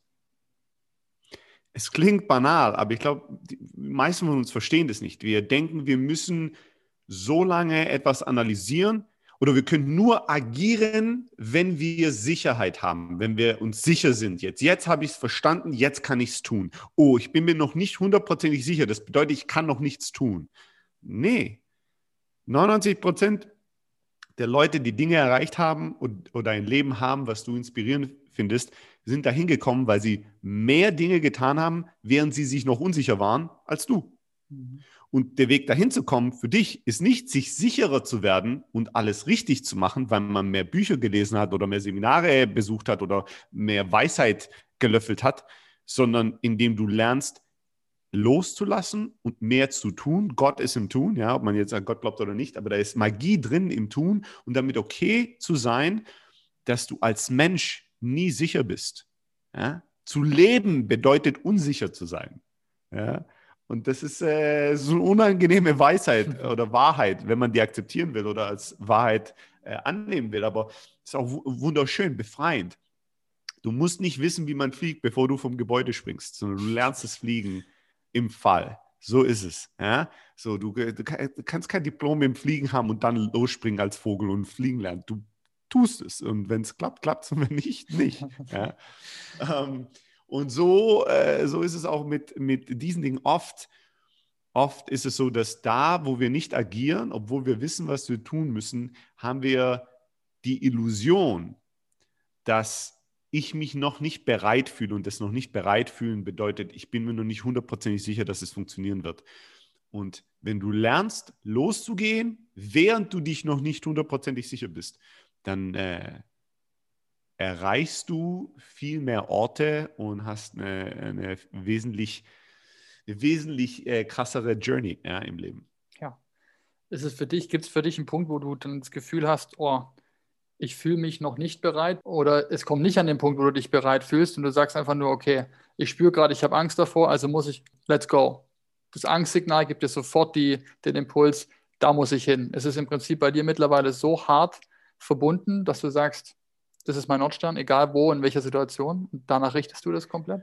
Es klingt banal, aber ich glaube, die meisten von uns verstehen das nicht. Wir denken, wir müssen so lange etwas analysieren oder wir können nur agieren, wenn wir Sicherheit haben, wenn wir uns sicher sind. Jetzt, jetzt habe ich es verstanden, jetzt kann ich es tun. Oh, ich bin mir noch nicht hundertprozentig sicher. Das bedeutet, ich kann noch nichts tun. Nee, 99 Prozent der Leute, die Dinge erreicht haben oder ein Leben haben, was du inspirierend findest, sind dahin gekommen, weil sie mehr Dinge getan haben, während sie sich noch unsicher waren als du. Mhm. Und der Weg dahin zu kommen für dich ist nicht, sich sicherer zu werden und alles richtig zu machen, weil man mehr Bücher gelesen hat oder mehr Seminare besucht hat oder mehr Weisheit gelöffelt hat, sondern indem du lernst, loszulassen und mehr zu tun. Gott ist im Tun, ja, ob man jetzt an Gott glaubt oder nicht, aber da ist Magie drin im Tun und damit okay zu sein, dass du als Mensch nie sicher bist. Ja? Zu leben bedeutet unsicher zu sein. Ja? Und das ist äh, so eine unangenehme Weisheit oder Wahrheit, wenn man die akzeptieren will oder als Wahrheit äh, annehmen will. Aber es ist auch wunderschön, befreiend. Du musst nicht wissen, wie man fliegt, bevor du vom Gebäude springst, sondern du lernst das Fliegen im Fall. So ist es. Ja? So, du, du, kannst kein Diplom im Fliegen haben und dann losspringen als Vogel und fliegen lernen. Du tust es. Und wenn es klappt, klappt es. Und wenn nicht, nicht. Ja? ähm, und so, äh, so ist es auch mit, mit diesen Dingen oft. Oft ist es so, dass da, wo wir nicht agieren, obwohl wir wissen, was wir tun müssen, haben wir die Illusion, dass ich mich noch nicht bereit fühle und das noch nicht bereit fühlen bedeutet, ich bin mir noch nicht hundertprozentig sicher, dass es funktionieren wird. Und wenn du lernst, loszugehen, während du dich noch nicht hundertprozentig sicher bist, dann äh, erreichst du viel mehr Orte und hast eine, eine wesentlich, eine wesentlich äh, krassere Journey ja, im Leben. Ja. Ist es für dich, gibt es für dich einen Punkt, wo du dann das Gefühl hast, oh, ich fühle mich noch nicht bereit oder es kommt nicht an den Punkt, wo du dich bereit fühlst und du sagst einfach nur, okay, ich spüre gerade, ich habe Angst davor, also muss ich, let's go. Das Angstsignal gibt dir sofort die, den Impuls, da muss ich hin. Es ist im Prinzip bei dir mittlerweile so hart verbunden, dass du sagst, das ist mein Nordstern, egal wo, in welcher Situation. Und danach richtest du das komplett?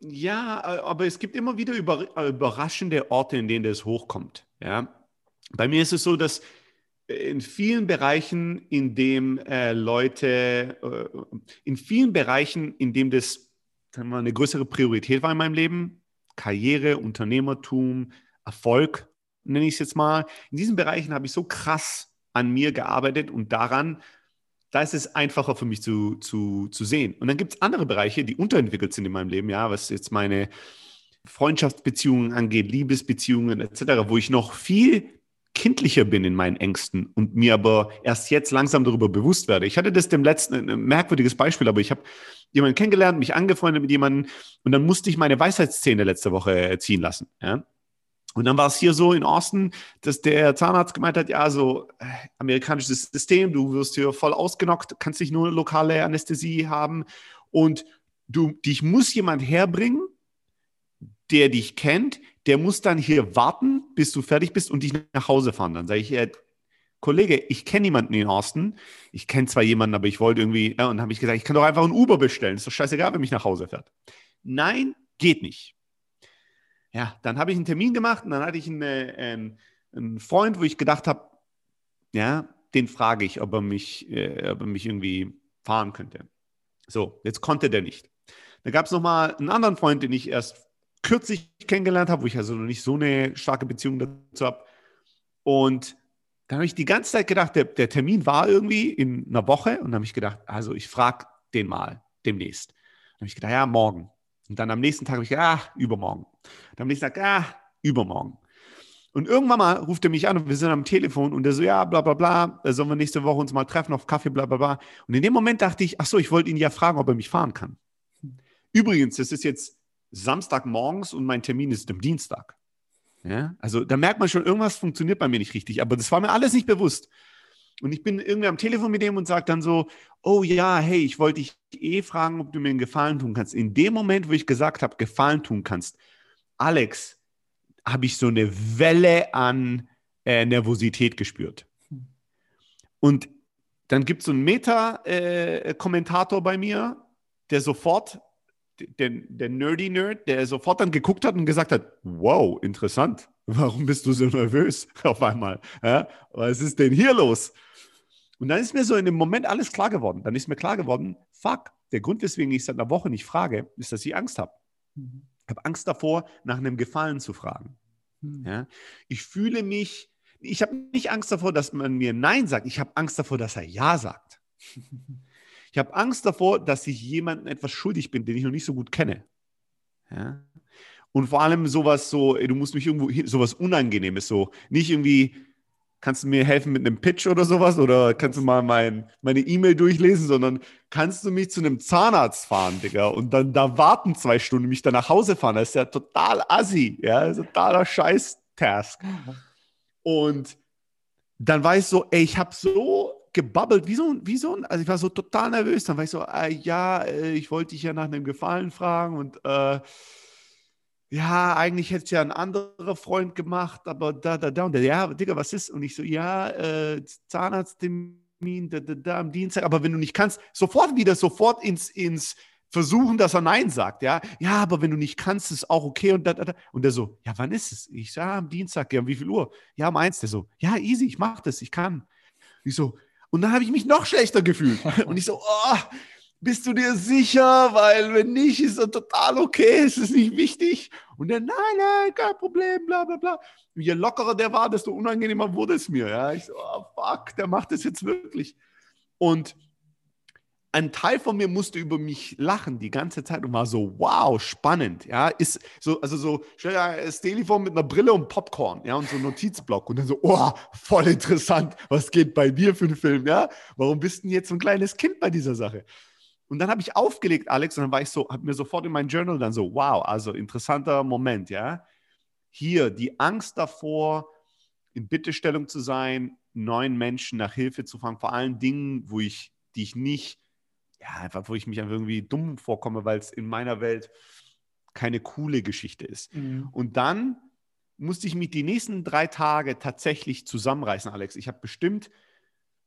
Ja, aber es gibt immer wieder überraschende Orte, in denen das hochkommt. Ja? Bei mir ist es so, dass in vielen Bereichen, in dem äh, Leute, äh, in vielen Bereichen, in dem das sagen wir, eine größere Priorität war in meinem Leben, Karriere, Unternehmertum, Erfolg, nenne ich es jetzt mal, in diesen Bereichen habe ich so krass an mir gearbeitet und daran, da ist es einfacher für mich zu, zu, zu sehen. Und dann gibt es andere Bereiche, die unterentwickelt sind in meinem Leben, ja, was jetzt meine Freundschaftsbeziehungen angeht, Liebesbeziehungen etc., wo ich noch viel kindlicher bin in meinen Ängsten und mir aber erst jetzt langsam darüber bewusst werde. Ich hatte das dem letzten ein merkwürdiges Beispiel, aber ich habe jemanden kennengelernt, mich angefreundet mit jemandem und dann musste ich meine Weisheitszähne letzte Woche ziehen lassen. Ja? Und dann war es hier so in Austin, dass der Zahnarzt gemeint hat, ja, so äh, amerikanisches System, du wirst hier voll ausgenockt, kannst nicht nur lokale Anästhesie haben und du, dich muss jemand herbringen, der dich kennt, der muss dann hier warten, bis du fertig bist und dich nach Hause fahren. Dann sage ich, äh, Kollege, ich kenne niemanden in Austin. Ich kenne zwar jemanden, aber ich wollte irgendwie, ja, und dann habe ich gesagt, ich kann doch einfach ein Uber bestellen. Ist doch scheißegal, wenn mich nach Hause fährt. Nein, geht nicht. Ja, dann habe ich einen Termin gemacht und dann hatte ich einen, äh, einen Freund, wo ich gedacht habe, ja, den frage ich, ob er mich, äh, ob er mich irgendwie fahren könnte. So, jetzt konnte der nicht. Da gab es nochmal einen anderen Freund, den ich erst kürzlich kennengelernt habe, wo ich also noch nicht so eine starke Beziehung dazu habe. Und dann habe ich die ganze Zeit gedacht, der, der, Termin war irgendwie in einer Woche und habe ich gedacht, also ich frage den mal demnächst. Dann habe ich gedacht, ja, morgen. Und dann am nächsten Tag habe ich gedacht, ah, übermorgen. Dann am nächsten Tag, ah, übermorgen. Und Und irgendwann mal ruft er mich an und wir sind am Telefon und er so, ja, bla bla bla, äh, sollen wir nächste Woche uns mal treffen auf Kaffee, bla bla bla. Und in dem Moment dachte ich, ach so, ich wollte ihn ja fragen, ob er mich fahren kann. Übrigens, das ist jetzt Samstagmorgens und mein Termin ist am Dienstag. Ja, also da merkt man schon, irgendwas funktioniert bei mir nicht richtig, aber das war mir alles nicht bewusst. Und ich bin irgendwie am Telefon mit dem und sage dann so, oh ja, hey, ich wollte dich eh fragen, ob du mir einen Gefallen tun kannst. In dem Moment, wo ich gesagt habe, Gefallen tun kannst, Alex, habe ich so eine Welle an äh, Nervosität gespürt. Und dann gibt es so einen Meta-Kommentator äh, bei mir, der sofort, der, der Nerdy Nerd, der sofort dann geguckt hat und gesagt hat, wow, interessant, warum bist du so nervös auf einmal? Ja? Was ist denn hier los? Und dann ist mir so in dem Moment alles klar geworden. Dann ist mir klar geworden, fuck, der Grund, weswegen ich seit einer Woche nicht frage, ist, dass ich Angst habe. Mhm. Ich habe Angst davor, nach einem Gefallen zu fragen. Mhm. Ja? Ich fühle mich, ich habe nicht Angst davor, dass man mir Nein sagt. Ich habe Angst davor, dass er Ja sagt. Ich habe Angst davor, dass ich jemandem etwas schuldig bin, den ich noch nicht so gut kenne. Ja? Und vor allem sowas so, du musst mich irgendwo, sowas Unangenehmes, so nicht irgendwie, kannst du mir helfen mit einem Pitch oder sowas oder kannst du mal mein, meine E-Mail durchlesen, sondern kannst du mich zu einem Zahnarzt fahren, Digga, und dann da warten zwei Stunden, mich dann nach Hause fahren. Das ist ja total assi, ja, totaler Scheiß-Task. Und dann war ich so, ey, ich habe so gebabbelt, wie so, wie so ein, also ich war so total nervös. Dann war ich so, äh, ja, ich wollte dich ja nach einem Gefallen fragen und äh, ja, eigentlich hätte es ja ein anderer Freund gemacht, aber da, da, da. Und der, ja, Digga, was ist? Und ich so, ja, äh, Zahnarzttermin, da, da, da, am Dienstag. Aber wenn du nicht kannst, sofort wieder, sofort ins, ins Versuchen, dass er Nein sagt, ja. Ja, aber wenn du nicht kannst, ist auch okay. Und, da, da, da. und der so, ja, wann ist es? Ich sage, ja, am Dienstag, ja, um wie viel Uhr? Ja, um eins. Der so, ja, easy, ich mach das, ich kann. Ich so, und dann habe ich mich noch schlechter gefühlt. Und ich so, oh, bist du dir sicher? Weil wenn nicht, ist das total okay, ist es nicht wichtig. Und dann, nein, nein, kein Problem, bla bla bla. Und je lockerer der war, desto unangenehmer wurde es mir. Ja? Ich so, oh, fuck, der macht das jetzt wirklich. Und ein Teil von mir musste über mich lachen die ganze Zeit und war so, wow, spannend, ja, ist so, also so, stell dir das Telefon mit einer Brille und Popcorn, ja, und so ein Notizblock und dann so, oh, voll interessant, was geht bei dir für einen Film, ja, warum bist du denn jetzt so ein kleines Kind bei dieser Sache? Und dann habe ich aufgelegt, Alex, und dann war ich so, habe mir sofort in mein Journal dann so, wow, also interessanter Moment, ja. Hier die Angst davor, in Bittestellung zu sein, neuen Menschen nach Hilfe zu fragen, vor allen Dingen, wo ich, die ich nicht, ja, einfach, wo ich mich einfach irgendwie dumm vorkomme, weil es in meiner Welt keine coole Geschichte ist. Mhm. Und dann musste ich mich die nächsten drei Tage tatsächlich zusammenreißen, Alex. Ich habe bestimmt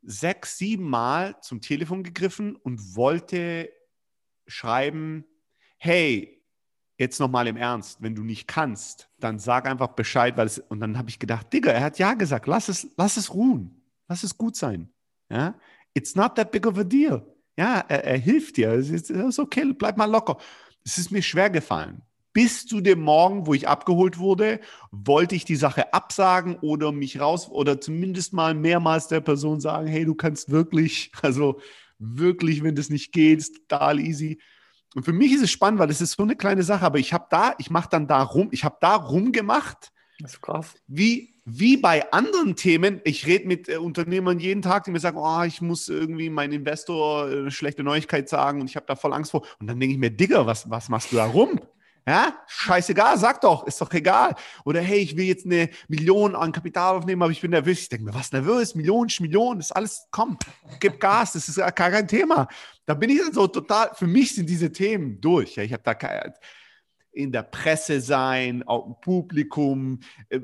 sechs, sieben Mal zum Telefon gegriffen und wollte schreiben, hey, jetzt nochmal im Ernst, wenn du nicht kannst, dann sag einfach Bescheid, weil es, und dann habe ich gedacht, Digga, er hat ja gesagt, lass es, lass es ruhen, lass es gut sein. Ja? It's not that big of a deal. Ja, er, er hilft dir, es ist, ist okay, bleib mal locker. Es ist mir schwer gefallen bis zu dem Morgen, wo ich abgeholt wurde, wollte ich die Sache absagen oder mich raus oder zumindest mal mehrmals der Person sagen, hey, du kannst wirklich, also wirklich, wenn das nicht geht, total easy. Und für mich ist es spannend, weil es ist so eine kleine Sache, aber ich habe da, ich mache dann da rum, ich habe da rumgemacht. Das ist krass. Wie, wie bei anderen Themen, ich rede mit äh, Unternehmern jeden Tag, die mir sagen, oh, ich muss irgendwie meinem Investor äh, schlechte Neuigkeit sagen und ich habe da voll Angst vor. Und dann denke ich mir, Digga, was, was machst du da rum? Ja, scheißegal, sag doch, ist doch egal. Oder hey, ich will jetzt eine Million an Kapital aufnehmen, aber ich bin nervös. Ich denke mir, was nervös? Millionen, Millionen, ist alles, komm, gib Gas, das ist gar kein Thema. Da bin ich dann so total, für mich sind diese Themen durch. Ja, ich habe da keine, in der Presse sein, auch im Publikum, äh,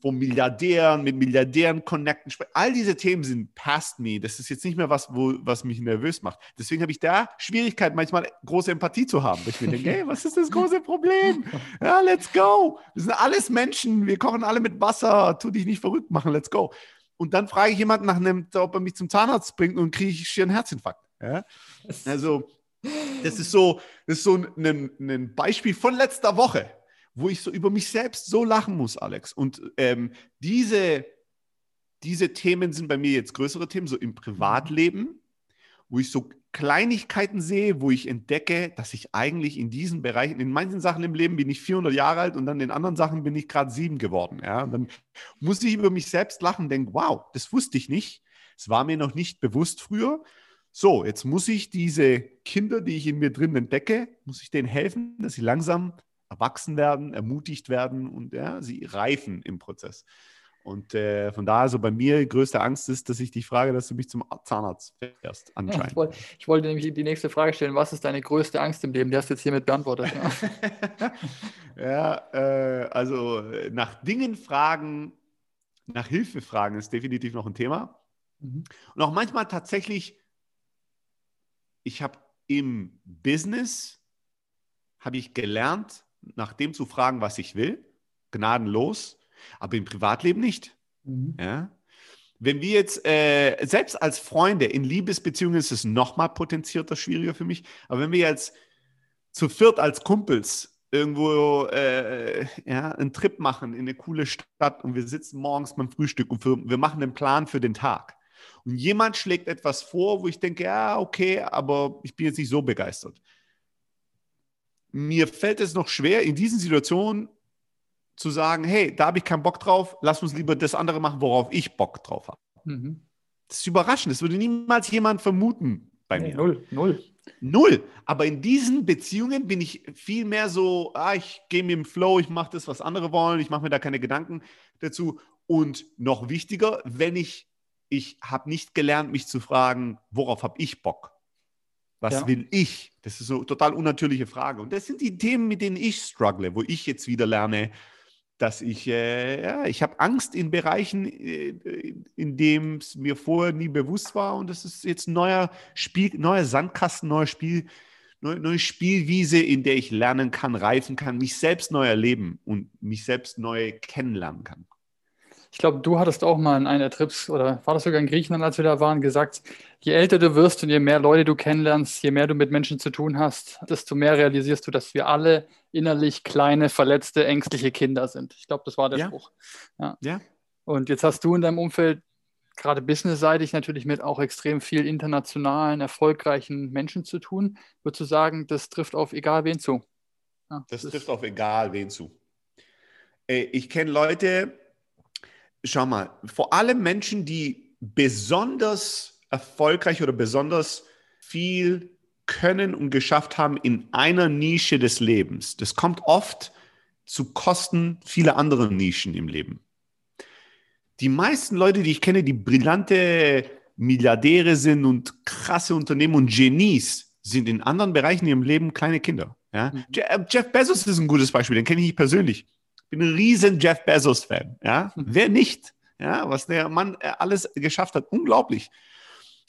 von Milliardären, mit Milliardären connecten. All diese Themen sind past me. Das ist jetzt nicht mehr was, wo, was mich nervös macht. Deswegen habe ich da Schwierigkeit, manchmal große Empathie zu haben. Ich mir denke, hey, was ist das große Problem? Ja, let's go. Wir sind alles Menschen. Wir kochen alle mit Wasser. Tu dich nicht verrückt machen. Let's go. Und dann frage ich jemanden nach einem, ob er mich zum Zahnarzt bringt und kriege ich einen Herzinfarkt. Ja? Also, das ist so, das ist so ein, ein Beispiel von letzter Woche, wo ich so über mich selbst so lachen muss, Alex. Und ähm, diese, diese Themen sind bei mir jetzt größere Themen, so im Privatleben, wo ich so Kleinigkeiten sehe, wo ich entdecke, dass ich eigentlich in diesen Bereichen, in manchen Sachen im Leben bin ich 400 Jahre alt und dann in anderen Sachen bin ich gerade sieben geworden. Ja? Und dann muss ich über mich selbst lachen und denke, wow, das wusste ich nicht. Es war mir noch nicht bewusst früher. So, jetzt muss ich diese Kinder, die ich in mir drin entdecke, muss ich denen helfen, dass sie langsam erwachsen werden, ermutigt werden und ja, sie reifen im Prozess. Und äh, von daher, so bei mir, größte Angst ist, dass ich dich frage, dass du mich zum Zahnarzt fährst, anscheinend. Ich, wollte, ich, wollte, nämlich die nächste Frage stellen: Was ist deine größte Angst im Leben? Die hast du jetzt hiermit beantwortet. Ja, ja äh, also nach Dingen fragen, nach Hilfe fragen ist definitiv noch ein Thema. Mhm. Und auch manchmal tatsächlich, ich habe im Business, habe ich gelernt, nach dem zu fragen, was ich will, gnadenlos aber im Privatleben nicht. Mhm. Ja? Wenn wir jetzt, äh, selbst als Freunde in Liebesbeziehungen ist es nochmal potenzierter schwieriger für mich, aber wenn wir jetzt zu viert als Kumpels irgendwo äh, ja, einen Trip machen in eine coole Stadt und wir sitzen morgens beim Frühstück und wir machen einen Plan für den Tag. Und jemand schlägt etwas vor, wo ich denke, ja, okay, aber ich bin jetzt nicht so begeistert. Mir fällt es noch schwer, in diesen Situationen zu sagen, hey, da habe ich keinen Bock drauf, lass uns lieber das andere machen, worauf ich Bock drauf habe. Mhm. Das ist überraschend, das würde niemals jemand vermuten bei nee, mir. Null, null. Null. Aber in diesen Beziehungen bin ich viel mehr so, ah, ich gehe mir im Flow, ich mache das, was andere wollen, ich mache mir da keine Gedanken dazu. Und noch wichtiger, wenn ich, ich habe nicht gelernt, mich zu fragen, worauf habe ich Bock? Was ja. will ich? Das ist so eine total unnatürliche Frage. Und das sind die Themen, mit denen ich struggle, wo ich jetzt wieder lerne, dass ich, äh, ja, ich habe Angst in Bereichen, äh, in dem es mir vorher nie bewusst war. Und das ist jetzt ein neuer Spiel, neuer Sandkasten, neuer Spiel, neue, neue Spielwiese, in der ich lernen kann, reifen kann, mich selbst neu erleben und mich selbst neu kennenlernen kann. Ich glaube, du hattest auch mal in einer Trips, oder war das sogar in Griechenland, als wir da waren, gesagt, je älter du wirst und je mehr Leute du kennenlernst, je mehr du mit Menschen zu tun hast, desto mehr realisierst du, dass wir alle innerlich kleine, verletzte, ängstliche Kinder sind. Ich glaube, das war der ja. Spruch. Ja. ja. Und jetzt hast du in deinem Umfeld gerade businessseitig natürlich mit auch extrem viel internationalen, erfolgreichen Menschen zu tun. Würdest du sagen, das trifft auf egal wen zu? Ja, das, das trifft auf egal wen zu. Ich kenne Leute, schau mal, vor allem Menschen, die besonders erfolgreich oder besonders viel können und geschafft haben in einer Nische des Lebens. Das kommt oft zu Kosten vieler anderer Nischen im Leben. Die meisten Leute, die ich kenne, die brillante Milliardäre sind und krasse Unternehmen und Genies, sind in anderen Bereichen in ihrem Leben kleine Kinder. Ja? Mhm. Jeff Bezos ist ein gutes Beispiel, den kenne ich persönlich bin ein riesen Jeff Bezos-Fan. Ja? Hm. Wer nicht? Ja, was der Mann äh, alles geschafft hat. Unglaublich.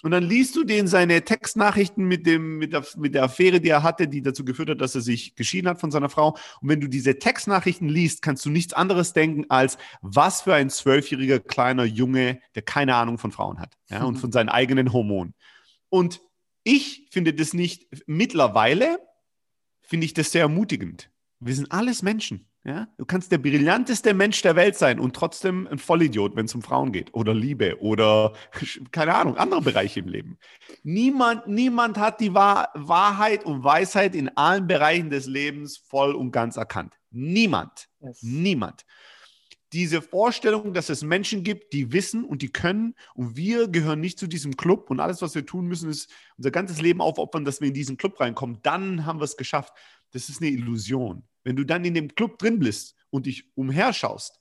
Und dann liest du den seine Textnachrichten mit, dem, mit, der, mit der Affäre, die er hatte, die dazu geführt hat, dass er sich geschieden hat von seiner Frau. Und wenn du diese Textnachrichten liest, kannst du nichts anderes denken als, was für ein zwölfjähriger kleiner Junge, der keine Ahnung von Frauen hat ja, und mhm. von seinen eigenen Hormonen. Und ich finde das nicht, mittlerweile finde ich das sehr ermutigend. Wir sind alles Menschen. Ja? Du kannst der brillanteste Mensch der Welt sein und trotzdem ein Vollidiot, wenn es um Frauen geht oder Liebe oder keine Ahnung, andere Bereiche im Leben. Niemand, niemand hat die Wahr Wahrheit und Weisheit in allen Bereichen des Lebens voll und ganz erkannt. Niemand. Yes. Niemand. Diese Vorstellung, dass es Menschen gibt, die wissen und die können und wir gehören nicht zu diesem Club und alles, was wir tun müssen, ist unser ganzes Leben aufopfern, dass wir in diesen Club reinkommen. Dann haben wir es geschafft. Das ist eine Illusion. Wenn du dann in dem Club drin bist und dich umherschaust,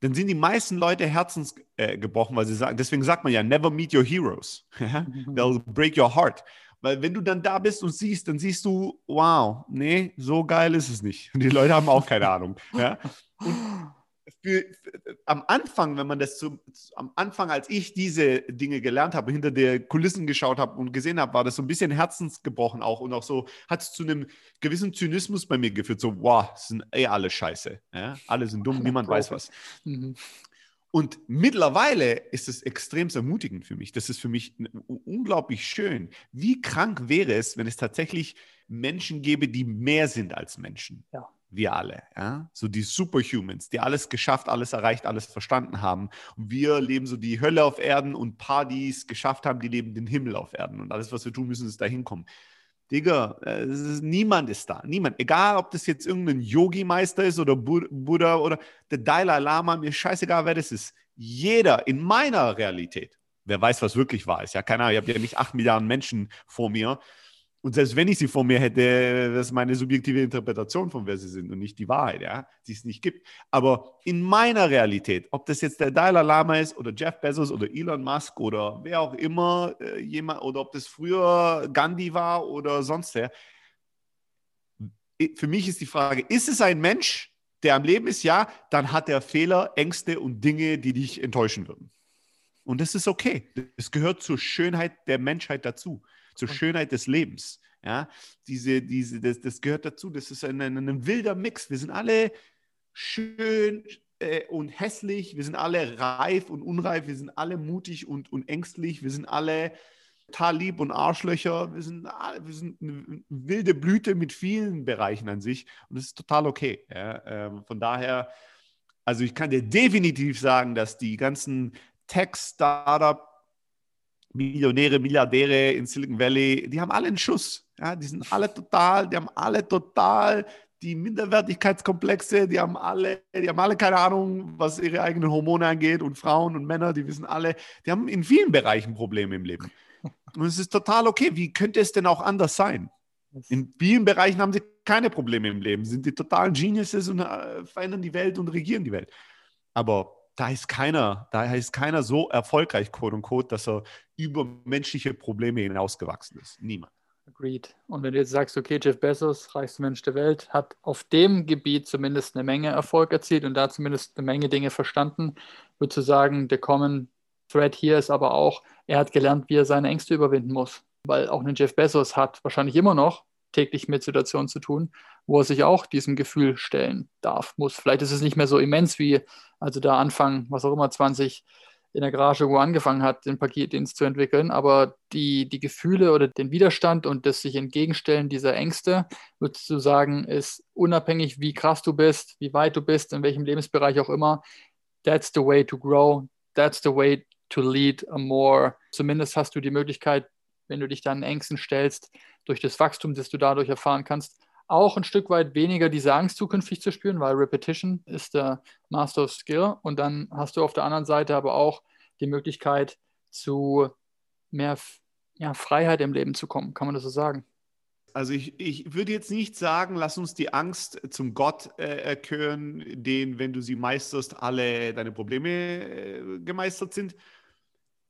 dann sind die meisten Leute herzensgebrochen, äh, weil sie sagen, deswegen sagt man ja, never meet your heroes. They'll break your heart. Weil wenn du dann da bist und siehst, dann siehst du, wow, nee, so geil ist es nicht. Und die Leute haben auch keine Ahnung. Ja? Und für, für, am Anfang, wenn man das zu, am Anfang, als ich diese Dinge gelernt habe, hinter der Kulissen geschaut habe und gesehen habe, war das so ein bisschen herzensgebrochen auch und auch so hat es zu einem gewissen Zynismus bei mir geführt. So, wow, sind eh alle scheiße. Ja? Alle sind dumm, niemand weiß was. Mhm. Und mittlerweile ist es extrem ermutigend für mich. Das ist für mich unglaublich schön. Wie krank wäre es, wenn es tatsächlich Menschen gäbe, die mehr sind als Menschen? Ja wir alle, ja, so die Superhumans, die alles geschafft, alles erreicht, alles verstanden haben. Und wir leben so die Hölle auf Erden und es geschafft haben, die leben den Himmel auf Erden. Und alles, was wir tun müssen, ist dahin kommen. Digga, ist, niemand ist da. Niemand. Egal, ob das jetzt irgendein Yogi-Meister ist oder Buddha oder der Dalai Lama, mir scheißegal, wer das ist. Jeder in meiner Realität, wer weiß, was wirklich wahr ist. Ja, keine Ahnung, ich habe ja nicht acht Milliarden Menschen vor mir. Und selbst wenn ich sie vor mir hätte, das ist meine subjektive Interpretation von wer sie sind und nicht die Wahrheit, ja, die es nicht gibt. Aber in meiner Realität, ob das jetzt der Dalai Lama ist oder Jeff Bezos oder Elon Musk oder wer auch immer äh, jemand oder ob das früher Gandhi war oder sonst wer, für mich ist die Frage, ist es ein Mensch, der am Leben ist? Ja, dann hat er Fehler, Ängste und Dinge, die dich enttäuschen würden. Und das ist okay. Das gehört zur Schönheit der Menschheit dazu zur Schönheit des Lebens. Ja, diese, diese, das, das gehört dazu. Das ist ein, ein, ein wilder Mix. Wir sind alle schön äh, und hässlich. Wir sind alle reif und unreif. Wir sind alle mutig und, und ängstlich. Wir sind alle total lieb und Arschlöcher. Wir sind, wir sind eine wilde Blüte mit vielen Bereichen an sich. Und das ist total okay. Ja? Ähm, von daher, also ich kann dir definitiv sagen, dass die ganzen Tech-Startup Millionäre, Milliardäre in Silicon Valley, die haben alle einen Schuss. Ja, die sind alle total, die haben alle total die Minderwertigkeitskomplexe, die haben alle, die haben alle keine Ahnung, was ihre eigenen Hormone angeht und Frauen und Männer, die wissen alle, die haben in vielen Bereichen Probleme im Leben. Und es ist total okay. Wie könnte es denn auch anders sein? In vielen Bereichen haben sie keine Probleme im Leben, sind die totalen Geniuses und äh, verändern die Welt und regieren die Welt. Aber da ist keiner, da ist keiner so erfolgreich, quote unquote, dass er über menschliche Probleme hinausgewachsen ist. Niemand. Agreed. Und wenn du jetzt sagst, okay, Jeff Bezos, reichster Mensch der Welt, hat auf dem Gebiet zumindest eine Menge Erfolg erzielt und da zumindest eine Menge Dinge verstanden, würdest du sagen, der Common Thread hier ist aber auch, er hat gelernt, wie er seine Ängste überwinden muss. Weil auch ein Jeff Bezos hat wahrscheinlich immer noch täglich mit Situationen zu tun, wo er sich auch diesem Gefühl stellen darf, muss. Vielleicht ist es nicht mehr so immens wie, also da Anfang, was auch immer, 20 in der Garage, wo er angefangen hat, den Paketdienst zu entwickeln, aber die, die Gefühle oder den Widerstand und das sich entgegenstellen dieser Ängste, würdest du sagen, ist unabhängig, wie krass du bist, wie weit du bist, in welchem Lebensbereich auch immer, that's the way to grow, that's the way to lead a more, zumindest hast du die Möglichkeit, wenn du dich dann Ängsten stellst, durch das Wachstum, das du dadurch erfahren kannst, auch ein Stück weit weniger diese Angst zukünftig zu spüren, weil Repetition ist der Master of Skill. Und dann hast du auf der anderen Seite aber auch die Möglichkeit zu mehr ja, Freiheit im Leben zu kommen. Kann man das so sagen? Also ich, ich würde jetzt nicht sagen, lass uns die Angst zum Gott äh, erkören, den, wenn du sie meisterst, alle deine Probleme äh, gemeistert sind.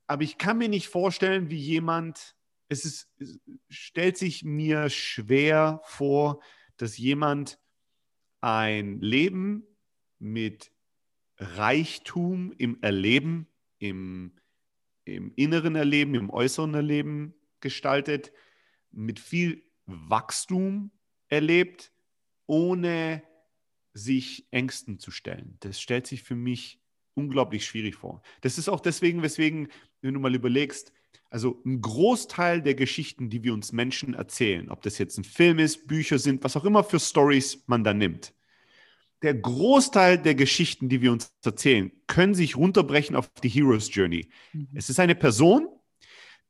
Aber ich kann mir nicht vorstellen, wie jemand es, ist, es stellt sich mir schwer vor, dass jemand ein Leben mit Reichtum im Erleben, im, im inneren Erleben, im äußeren Erleben gestaltet, mit viel Wachstum erlebt, ohne sich Ängsten zu stellen. Das stellt sich für mich unglaublich schwierig vor. Das ist auch deswegen, weswegen, wenn du mal überlegst, also ein Großteil der Geschichten, die wir uns Menschen erzählen, ob das jetzt ein Film ist, Bücher sind, was auch immer für Stories man da nimmt, der Großteil der Geschichten, die wir uns erzählen, können sich runterbrechen auf die Hero's Journey. Mhm. Es ist eine Person,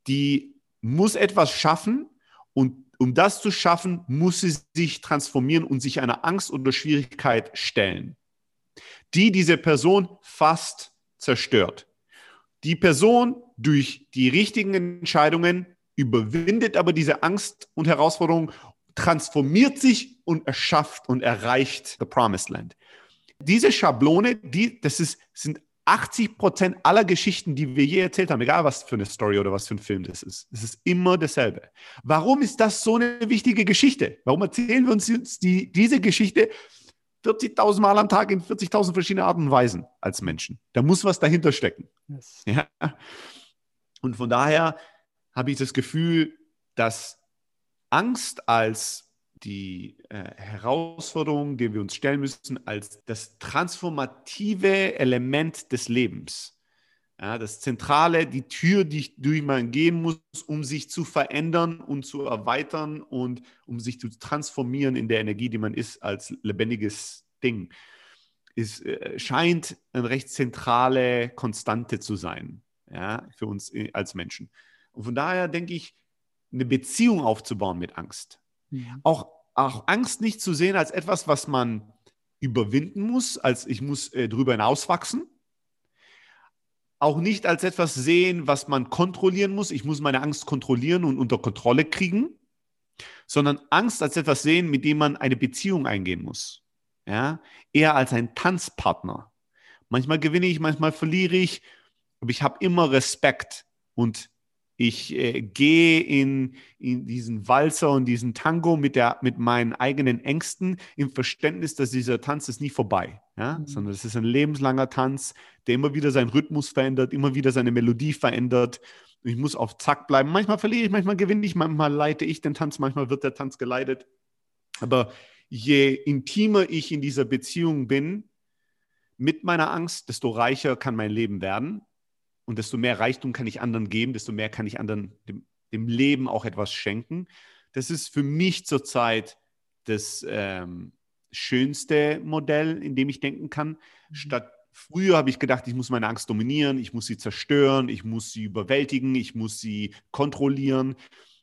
die muss etwas schaffen und um das zu schaffen, muss sie sich transformieren und sich einer Angst oder Schwierigkeit stellen, die diese Person fast zerstört. Die Person durch die richtigen Entscheidungen überwindet aber diese Angst und Herausforderung, transformiert sich und erschafft und erreicht the Promised Land. Diese Schablone, die, das ist, sind 80 Prozent aller Geschichten, die wir je erzählt haben, egal was für eine Story oder was für ein Film das ist, es ist immer dasselbe. Warum ist das so eine wichtige Geschichte? Warum erzählen wir uns die, diese Geschichte 40.000 Mal am Tag in 40.000 verschiedene Arten und Weisen als Menschen. Da muss was dahinter stecken. Yes. Ja? Und von daher habe ich das Gefühl, dass Angst als die äh, Herausforderung, die wir uns stellen müssen, als das transformative Element des Lebens. Ja, das Zentrale, die Tür, die, durch man gehen muss, um sich zu verändern und zu erweitern und um sich zu transformieren in der Energie, die man ist als lebendiges Ding, ist, äh, scheint eine recht zentrale Konstante zu sein ja, für uns äh, als Menschen. Und von daher denke ich, eine Beziehung aufzubauen mit Angst. Mhm. Auch, auch Angst nicht zu sehen als etwas, was man überwinden muss, als ich muss äh, drüber hinauswachsen. Auch nicht als etwas sehen, was man kontrollieren muss. Ich muss meine Angst kontrollieren und unter Kontrolle kriegen, sondern Angst als etwas sehen, mit dem man eine Beziehung eingehen muss. Ja? Eher als ein Tanzpartner. Manchmal gewinne ich, manchmal verliere ich, aber ich habe immer Respekt und ich äh, gehe in, in diesen Walzer und diesen Tango mit, der, mit meinen eigenen Ängsten im Verständnis, dass dieser Tanz ist nie vorbei, ja? Mhm. sondern es ist ein lebenslanger Tanz, der immer wieder seinen Rhythmus verändert, immer wieder seine Melodie verändert. Ich muss auf Zack bleiben. Manchmal verliere ich, manchmal gewinne ich, manchmal leite ich den Tanz, manchmal wird der Tanz geleitet. Aber je intimer ich in dieser Beziehung bin mit meiner Angst, desto reicher kann mein Leben werden und desto mehr Reichtum kann ich anderen geben, desto mehr kann ich anderen dem, dem Leben auch etwas schenken. Das ist für mich zurzeit das ähm, schönste Modell, in dem ich denken kann. Mhm. Statt früher habe ich gedacht, ich muss meine Angst dominieren, ich muss sie zerstören, ich muss sie überwältigen, ich muss sie kontrollieren.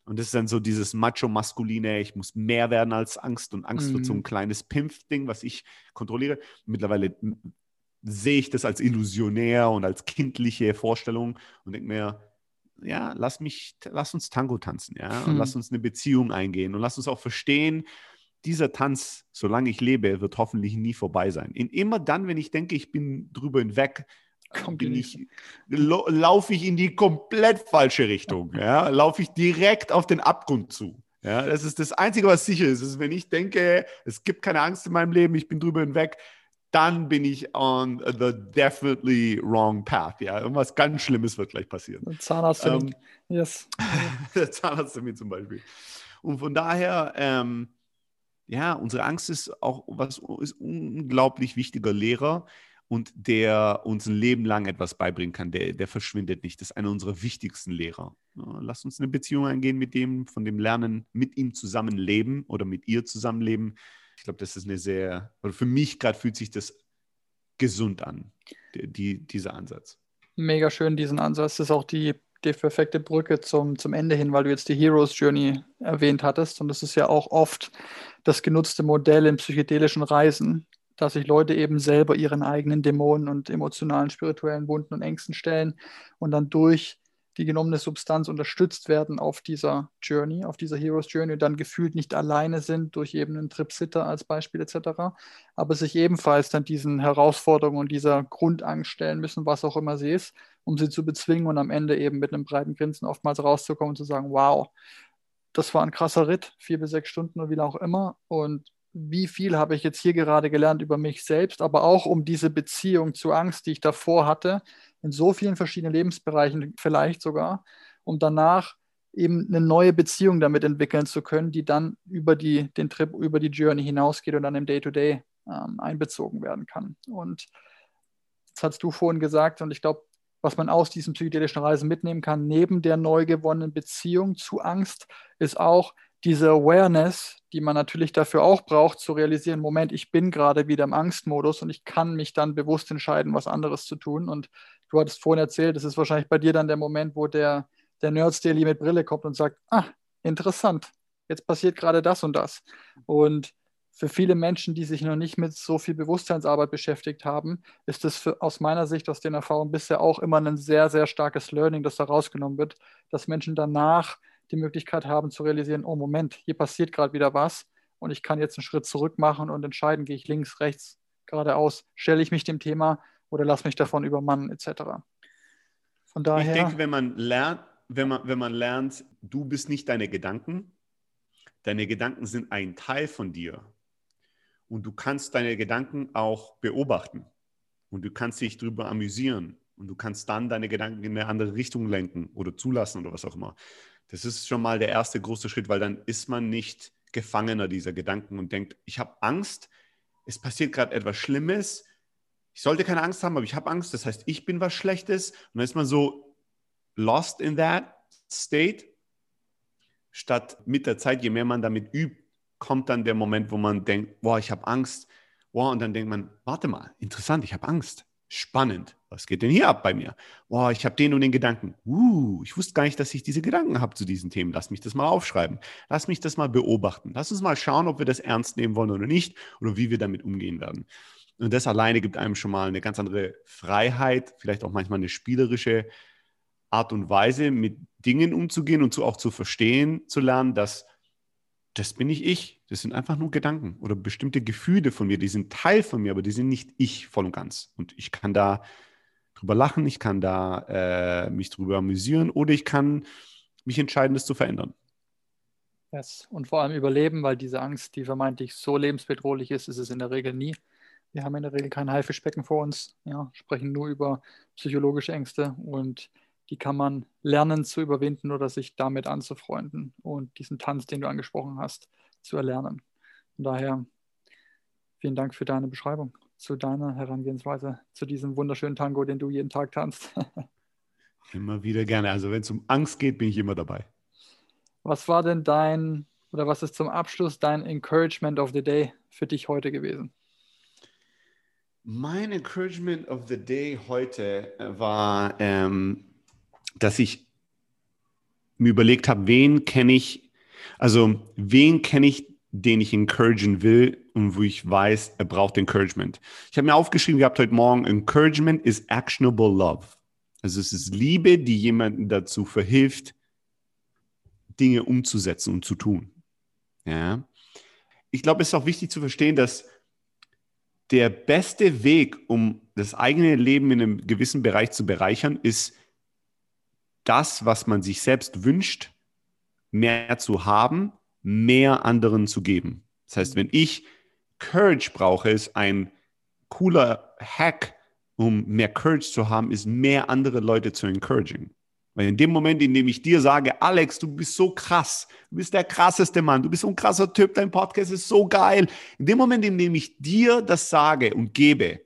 Und das ist dann so dieses macho-maskuline, ich muss mehr werden als Angst und Angst mhm. wird so ein mhm. kleines Pimpf-Ding, was ich kontrolliere. Mittlerweile sehe ich das als illusionär und als kindliche Vorstellung und denke mir, ja, lass mich, lass uns Tango tanzen, ja, und hm. lass uns eine Beziehung eingehen und lass uns auch verstehen, dieser Tanz, solange ich lebe, wird hoffentlich nie vorbei sein. In, immer dann, wenn ich denke, ich bin drüber hinweg, ich, laufe ich in die komplett falsche Richtung. Ja? Laufe ich direkt auf den Abgrund zu. Ja? Das ist das Einzige, was sicher ist. ist. Wenn ich denke, es gibt keine Angst in meinem Leben, ich bin drüber hinweg, dann bin ich on the definitely wrong path. Ja, irgendwas ganz Schlimmes wird gleich passieren. Zahnarzttermin. Ähm, yes. der Zahnarzttermin zum Beispiel. Und von daher, ähm, ja, unsere Angst ist auch was ist unglaublich wichtiger Lehrer und der uns ein Leben lang etwas beibringen kann. Der, der verschwindet nicht. Das ist einer unserer wichtigsten Lehrer. Ja, lasst uns eine Beziehung eingehen mit dem, von dem Lernen, mit ihm zusammenleben oder mit ihr zusammenleben ich glaube, das ist eine sehr, oder für mich gerade fühlt sich das gesund an, die, die, dieser Ansatz. Mega schön, diesen Ansatz. Das ist auch die, die perfekte Brücke zum, zum Ende hin, weil du jetzt die Heroes Journey erwähnt hattest. Und das ist ja auch oft das genutzte Modell in psychedelischen Reisen, dass sich Leute eben selber ihren eigenen Dämonen und emotionalen, spirituellen Wunden und Ängsten stellen und dann durch die genommene Substanz unterstützt werden auf dieser Journey, auf dieser Heroes Journey und dann gefühlt nicht alleine sind durch eben einen Tripsitter als Beispiel etc., aber sich ebenfalls dann diesen Herausforderungen und dieser Grundangst stellen müssen, was auch immer sie ist, um sie zu bezwingen und am Ende eben mit einem breiten Grinsen oftmals rauszukommen und zu sagen, wow, das war ein krasser Ritt, vier bis sechs Stunden oder wie auch immer und wie viel habe ich jetzt hier gerade gelernt über mich selbst, aber auch um diese Beziehung zu Angst, die ich davor hatte, in so vielen verschiedenen Lebensbereichen vielleicht sogar, um danach eben eine neue Beziehung damit entwickeln zu können, die dann über die, den Trip, über die Journey hinausgeht und dann im Day-to-Day -Day, ähm, einbezogen werden kann. Und das hast du vorhin gesagt, und ich glaube, was man aus diesen psychedelischen Reisen mitnehmen kann, neben der neu gewonnenen Beziehung zu Angst, ist auch diese Awareness, die man natürlich dafür auch braucht, zu realisieren, Moment, ich bin gerade wieder im Angstmodus und ich kann mich dann bewusst entscheiden, was anderes zu tun. Und du hattest vorhin erzählt, das ist wahrscheinlich bei dir dann der Moment, wo der, der Nerds Daily mit Brille kommt und sagt, ah, interessant, jetzt passiert gerade das und das. Und für viele Menschen, die sich noch nicht mit so viel Bewusstseinsarbeit beschäftigt haben, ist das für, aus meiner Sicht, aus den Erfahrungen bisher auch immer ein sehr, sehr starkes Learning, das da rausgenommen wird, dass Menschen danach die Möglichkeit haben zu realisieren, oh Moment, hier passiert gerade wieder was und ich kann jetzt einen Schritt zurück machen und entscheiden, gehe ich links, rechts, geradeaus, stelle ich mich dem Thema oder lasse mich davon übermannen etc. Von daher. Ich denke, wenn man lernt, wenn man, wenn man lernt, du bist nicht deine Gedanken, deine Gedanken sind ein Teil von dir und du kannst deine Gedanken auch beobachten und du kannst dich darüber amüsieren und du kannst dann deine Gedanken in eine andere Richtung lenken oder zulassen oder was auch immer. Das ist schon mal der erste große Schritt, weil dann ist man nicht Gefangener dieser Gedanken und denkt, ich habe Angst, es passiert gerade etwas Schlimmes, ich sollte keine Angst haben, aber ich habe Angst, das heißt, ich bin was Schlechtes. Und dann ist man so lost in that state, statt mit der Zeit, je mehr man damit übt, kommt dann der Moment, wo man denkt, boah, ich habe Angst. Boah, und dann denkt man, warte mal, interessant, ich habe Angst. Spannend. Was geht denn hier ab bei mir? Boah, ich habe den und den Gedanken. Uh, ich wusste gar nicht, dass ich diese Gedanken habe zu diesen Themen. Lass mich das mal aufschreiben. Lass mich das mal beobachten. Lass uns mal schauen, ob wir das ernst nehmen wollen oder nicht oder wie wir damit umgehen werden. Und das alleine gibt einem schon mal eine ganz andere Freiheit, vielleicht auch manchmal eine spielerische Art und Weise, mit Dingen umzugehen und so auch zu verstehen, zu lernen, dass das bin nicht ich. Das sind einfach nur Gedanken oder bestimmte Gefühle von mir. Die sind Teil von mir, aber die sind nicht ich voll und ganz. Und ich kann da drüber lachen, ich kann da äh, mich drüber amüsieren oder ich kann mich entscheiden, das zu verändern. Yes. Und vor allem überleben, weil diese Angst, die vermeintlich so lebensbedrohlich ist, ist es in der Regel nie. Wir haben in der Regel kein Haifischbecken vor uns, ja, sprechen nur über psychologische Ängste und die kann man lernen zu überwinden oder sich damit anzufreunden und diesen Tanz, den du angesprochen hast, zu erlernen. Von daher vielen Dank für deine Beschreibung, zu deiner Herangehensweise, zu diesem wunderschönen Tango, den du jeden Tag tanzt. immer wieder gerne. Also wenn es um Angst geht, bin ich immer dabei. Was war denn dein oder was ist zum Abschluss dein Encouragement of the Day für dich heute gewesen? Mein Encouragement of the Day heute war, ähm, dass ich mir überlegt habe, wen kenne ich, also wen kenne ich, den ich encouragen will und wo ich weiß, er braucht Encouragement. Ich habe mir aufgeschrieben gehabt heute Morgen, Encouragement is actionable love. Also es ist Liebe, die jemanden dazu verhilft, Dinge umzusetzen und zu tun. Ja. Ich glaube, es ist auch wichtig zu verstehen, dass der beste Weg, um das eigene Leben in einem gewissen Bereich zu bereichern, ist das, was man sich selbst wünscht, mehr zu haben, mehr anderen zu geben. Das heißt, wenn ich Courage brauche, ist ein cooler Hack, um mehr Courage zu haben, ist mehr andere Leute zu encouragen. Weil in dem Moment, in dem ich dir sage, Alex, du bist so krass, du bist der krasseste Mann, du bist so ein krasser Typ, dein Podcast ist so geil. In dem Moment, in dem ich dir das sage und gebe,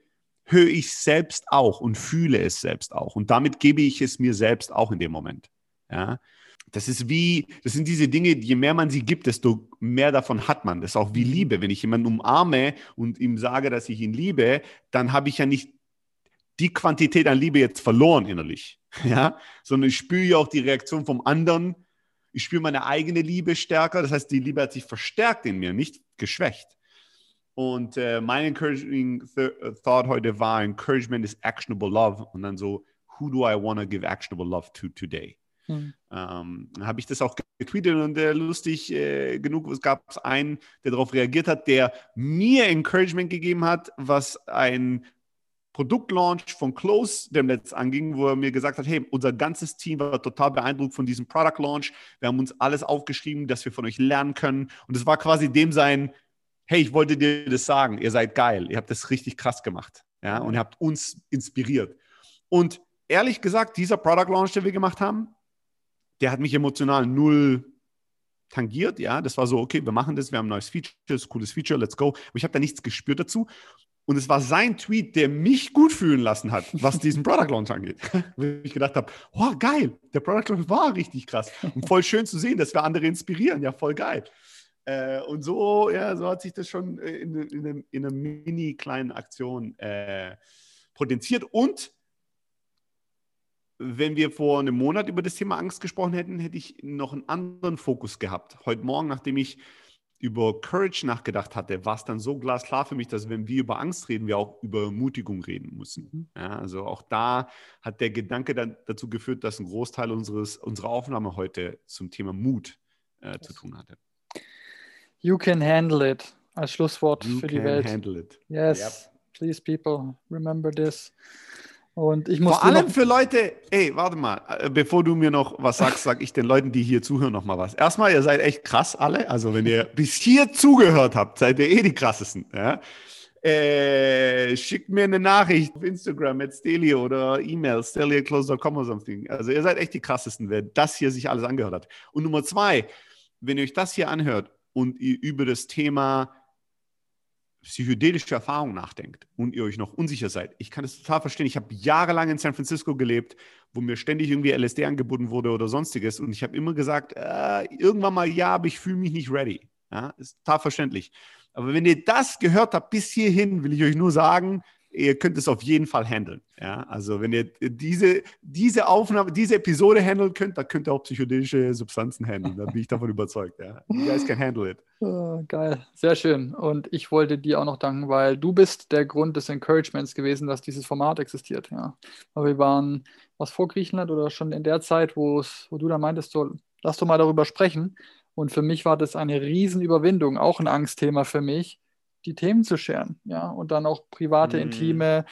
höre ich selbst auch und fühle es selbst auch. Und damit gebe ich es mir selbst auch in dem Moment. Ja. Das ist wie, das sind diese Dinge, je mehr man sie gibt, desto mehr davon hat man. Das ist auch wie Liebe. Wenn ich jemanden umarme und ihm sage, dass ich ihn liebe, dann habe ich ja nicht die Quantität an Liebe jetzt verloren innerlich, ja, sondern ich spüre ja auch die Reaktion vom anderen. Ich spüre meine eigene Liebe stärker. Das heißt, die Liebe hat sich verstärkt in mir, nicht geschwächt. Und äh, mein encouraging th äh, thought heute war: Encouragement is actionable love. Und dann so, who do I want to give actionable love to today? Hm. Ähm, habe ich das auch getweetet und äh, lustig äh, genug, es gab einen, der darauf reagiert hat, der mir Encouragement gegeben hat, was ein Produktlaunch von Close dem Netz anging, wo er mir gesagt hat, hey, unser ganzes Team war total beeindruckt von diesem Product Launch. Wir haben uns alles aufgeschrieben, dass wir von euch lernen können. Und es war quasi dem sein, hey, ich wollte dir das sagen, ihr seid geil, ihr habt das richtig krass gemacht. Ja, und ihr habt uns inspiriert. Und ehrlich gesagt, dieser Product Launch, den wir gemacht haben, der hat mich emotional null tangiert, ja, das war so, okay, wir machen das, wir haben ein neues Feature, das ist ein cooles Feature, let's go. Aber ich habe da nichts gespürt dazu. Und es war sein Tweet, der mich gut fühlen lassen hat, was diesen Product Launch angeht. Wo ich gedacht habe, oh geil, der Product Launch war richtig krass. Und voll schön zu sehen, dass wir andere inspirieren. Ja, voll geil. Äh, und so, ja, so hat sich das schon in, in, in, in einer mini kleinen Aktion äh, potenziert. Und wenn wir vor einem Monat über das Thema Angst gesprochen hätten, hätte ich noch einen anderen Fokus gehabt. Heute Morgen, nachdem ich über Courage nachgedacht hatte, war es dann so glasklar für mich, dass wenn wir über Angst reden, wir auch über Ermutigung reden müssen. Mhm. Ja, also auch da hat der Gedanke dann dazu geführt, dass ein Großteil unseres, unserer Aufnahme heute zum Thema Mut äh, zu tun hatte. You can handle it als Schlusswort you für die Welt. Handle it. Yes, yep. please people, remember this. Und ich muss Vor allem für Leute, ey, warte mal, äh, bevor du mir noch was sagst, sag ich den Leuten, die hier zuhören, noch mal was. Erstmal, ihr seid echt krass alle. Also wenn ihr bis hier zugehört habt, seid ihr eh die krassesten. Ja? Äh, schickt mir eine Nachricht auf Instagram mit Steli oder E-Mail, steli.close.com oder something. Also ihr seid echt die krassesten, wer das hier sich alles angehört hat. Und Nummer zwei, wenn ihr euch das hier anhört und ihr über das Thema psychedelische Erfahrung nachdenkt und ihr euch noch unsicher seid, ich kann das total verstehen. Ich habe jahrelang in San Francisco gelebt, wo mir ständig irgendwie LSD angeboten wurde oder sonstiges. Und ich habe immer gesagt, äh, irgendwann mal ja, aber ich fühle mich nicht ready. Ja, ist total verständlich. Aber wenn ihr das gehört habt bis hierhin, will ich euch nur sagen, ihr könnt es auf jeden Fall handeln. Ja, also wenn ihr diese, diese Aufnahme, diese Episode handeln könnt, dann könnt ihr auch psychedelische Substanzen handeln. Da bin ich davon überzeugt. Ja. You guys can handle it. Oh, geil, sehr schön. Und ich wollte dir auch noch danken, weil du bist der Grund des Encouragements gewesen, dass dieses Format existiert. Ja. Aber wir waren was vor Griechenland oder schon in der Zeit, wo du dann meintest, so, lass doch mal darüber sprechen. Und für mich war das eine Riesenüberwindung, auch ein Angstthema für mich die Themen zu scheren, ja, und dann auch private, mhm. intime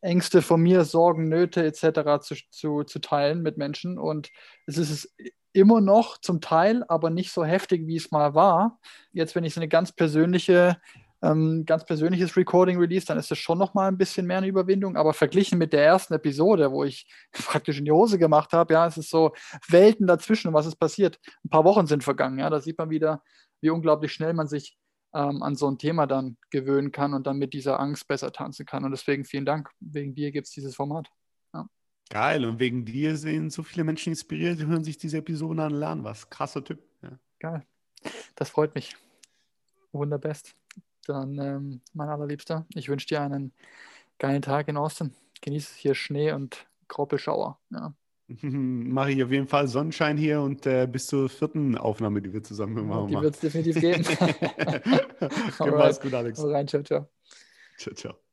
Ängste von mir, Sorgen, Nöte etc. Zu, zu, zu teilen mit Menschen. Und es ist es immer noch zum Teil, aber nicht so heftig, wie es mal war. Jetzt, wenn ich so eine ganz persönliche, ähm, ganz persönliches Recording release, dann ist es schon noch mal ein bisschen mehr eine Überwindung. Aber verglichen mit der ersten Episode, wo ich praktisch in die Hose gemacht habe, ja, es ist so Welten dazwischen, was ist passiert. Ein paar Wochen sind vergangen, ja, da sieht man wieder, wie unglaublich schnell man sich ähm, an so ein Thema dann gewöhnen kann und dann mit dieser Angst besser tanzen kann. Und deswegen vielen Dank. Wegen dir gibt es dieses Format. Ja. Geil. Und wegen dir sind so viele Menschen inspiriert, hören sich diese Episode an, lernen was. Krasser Typ. Ja. Geil. Das freut mich. Wunderbest. Dann, ähm, mein allerliebster, ich wünsche dir einen geilen Tag in Austin. Genieße hier Schnee und Graupelschauer. Ja. Mache ich auf jeden Fall Sonnenschein hier und äh, bis zur vierten Aufnahme, die wir zusammen machen. Die wird es definitiv geben. Mach's gut, Alex. Rein, ciao, ciao. Ciao, ciao.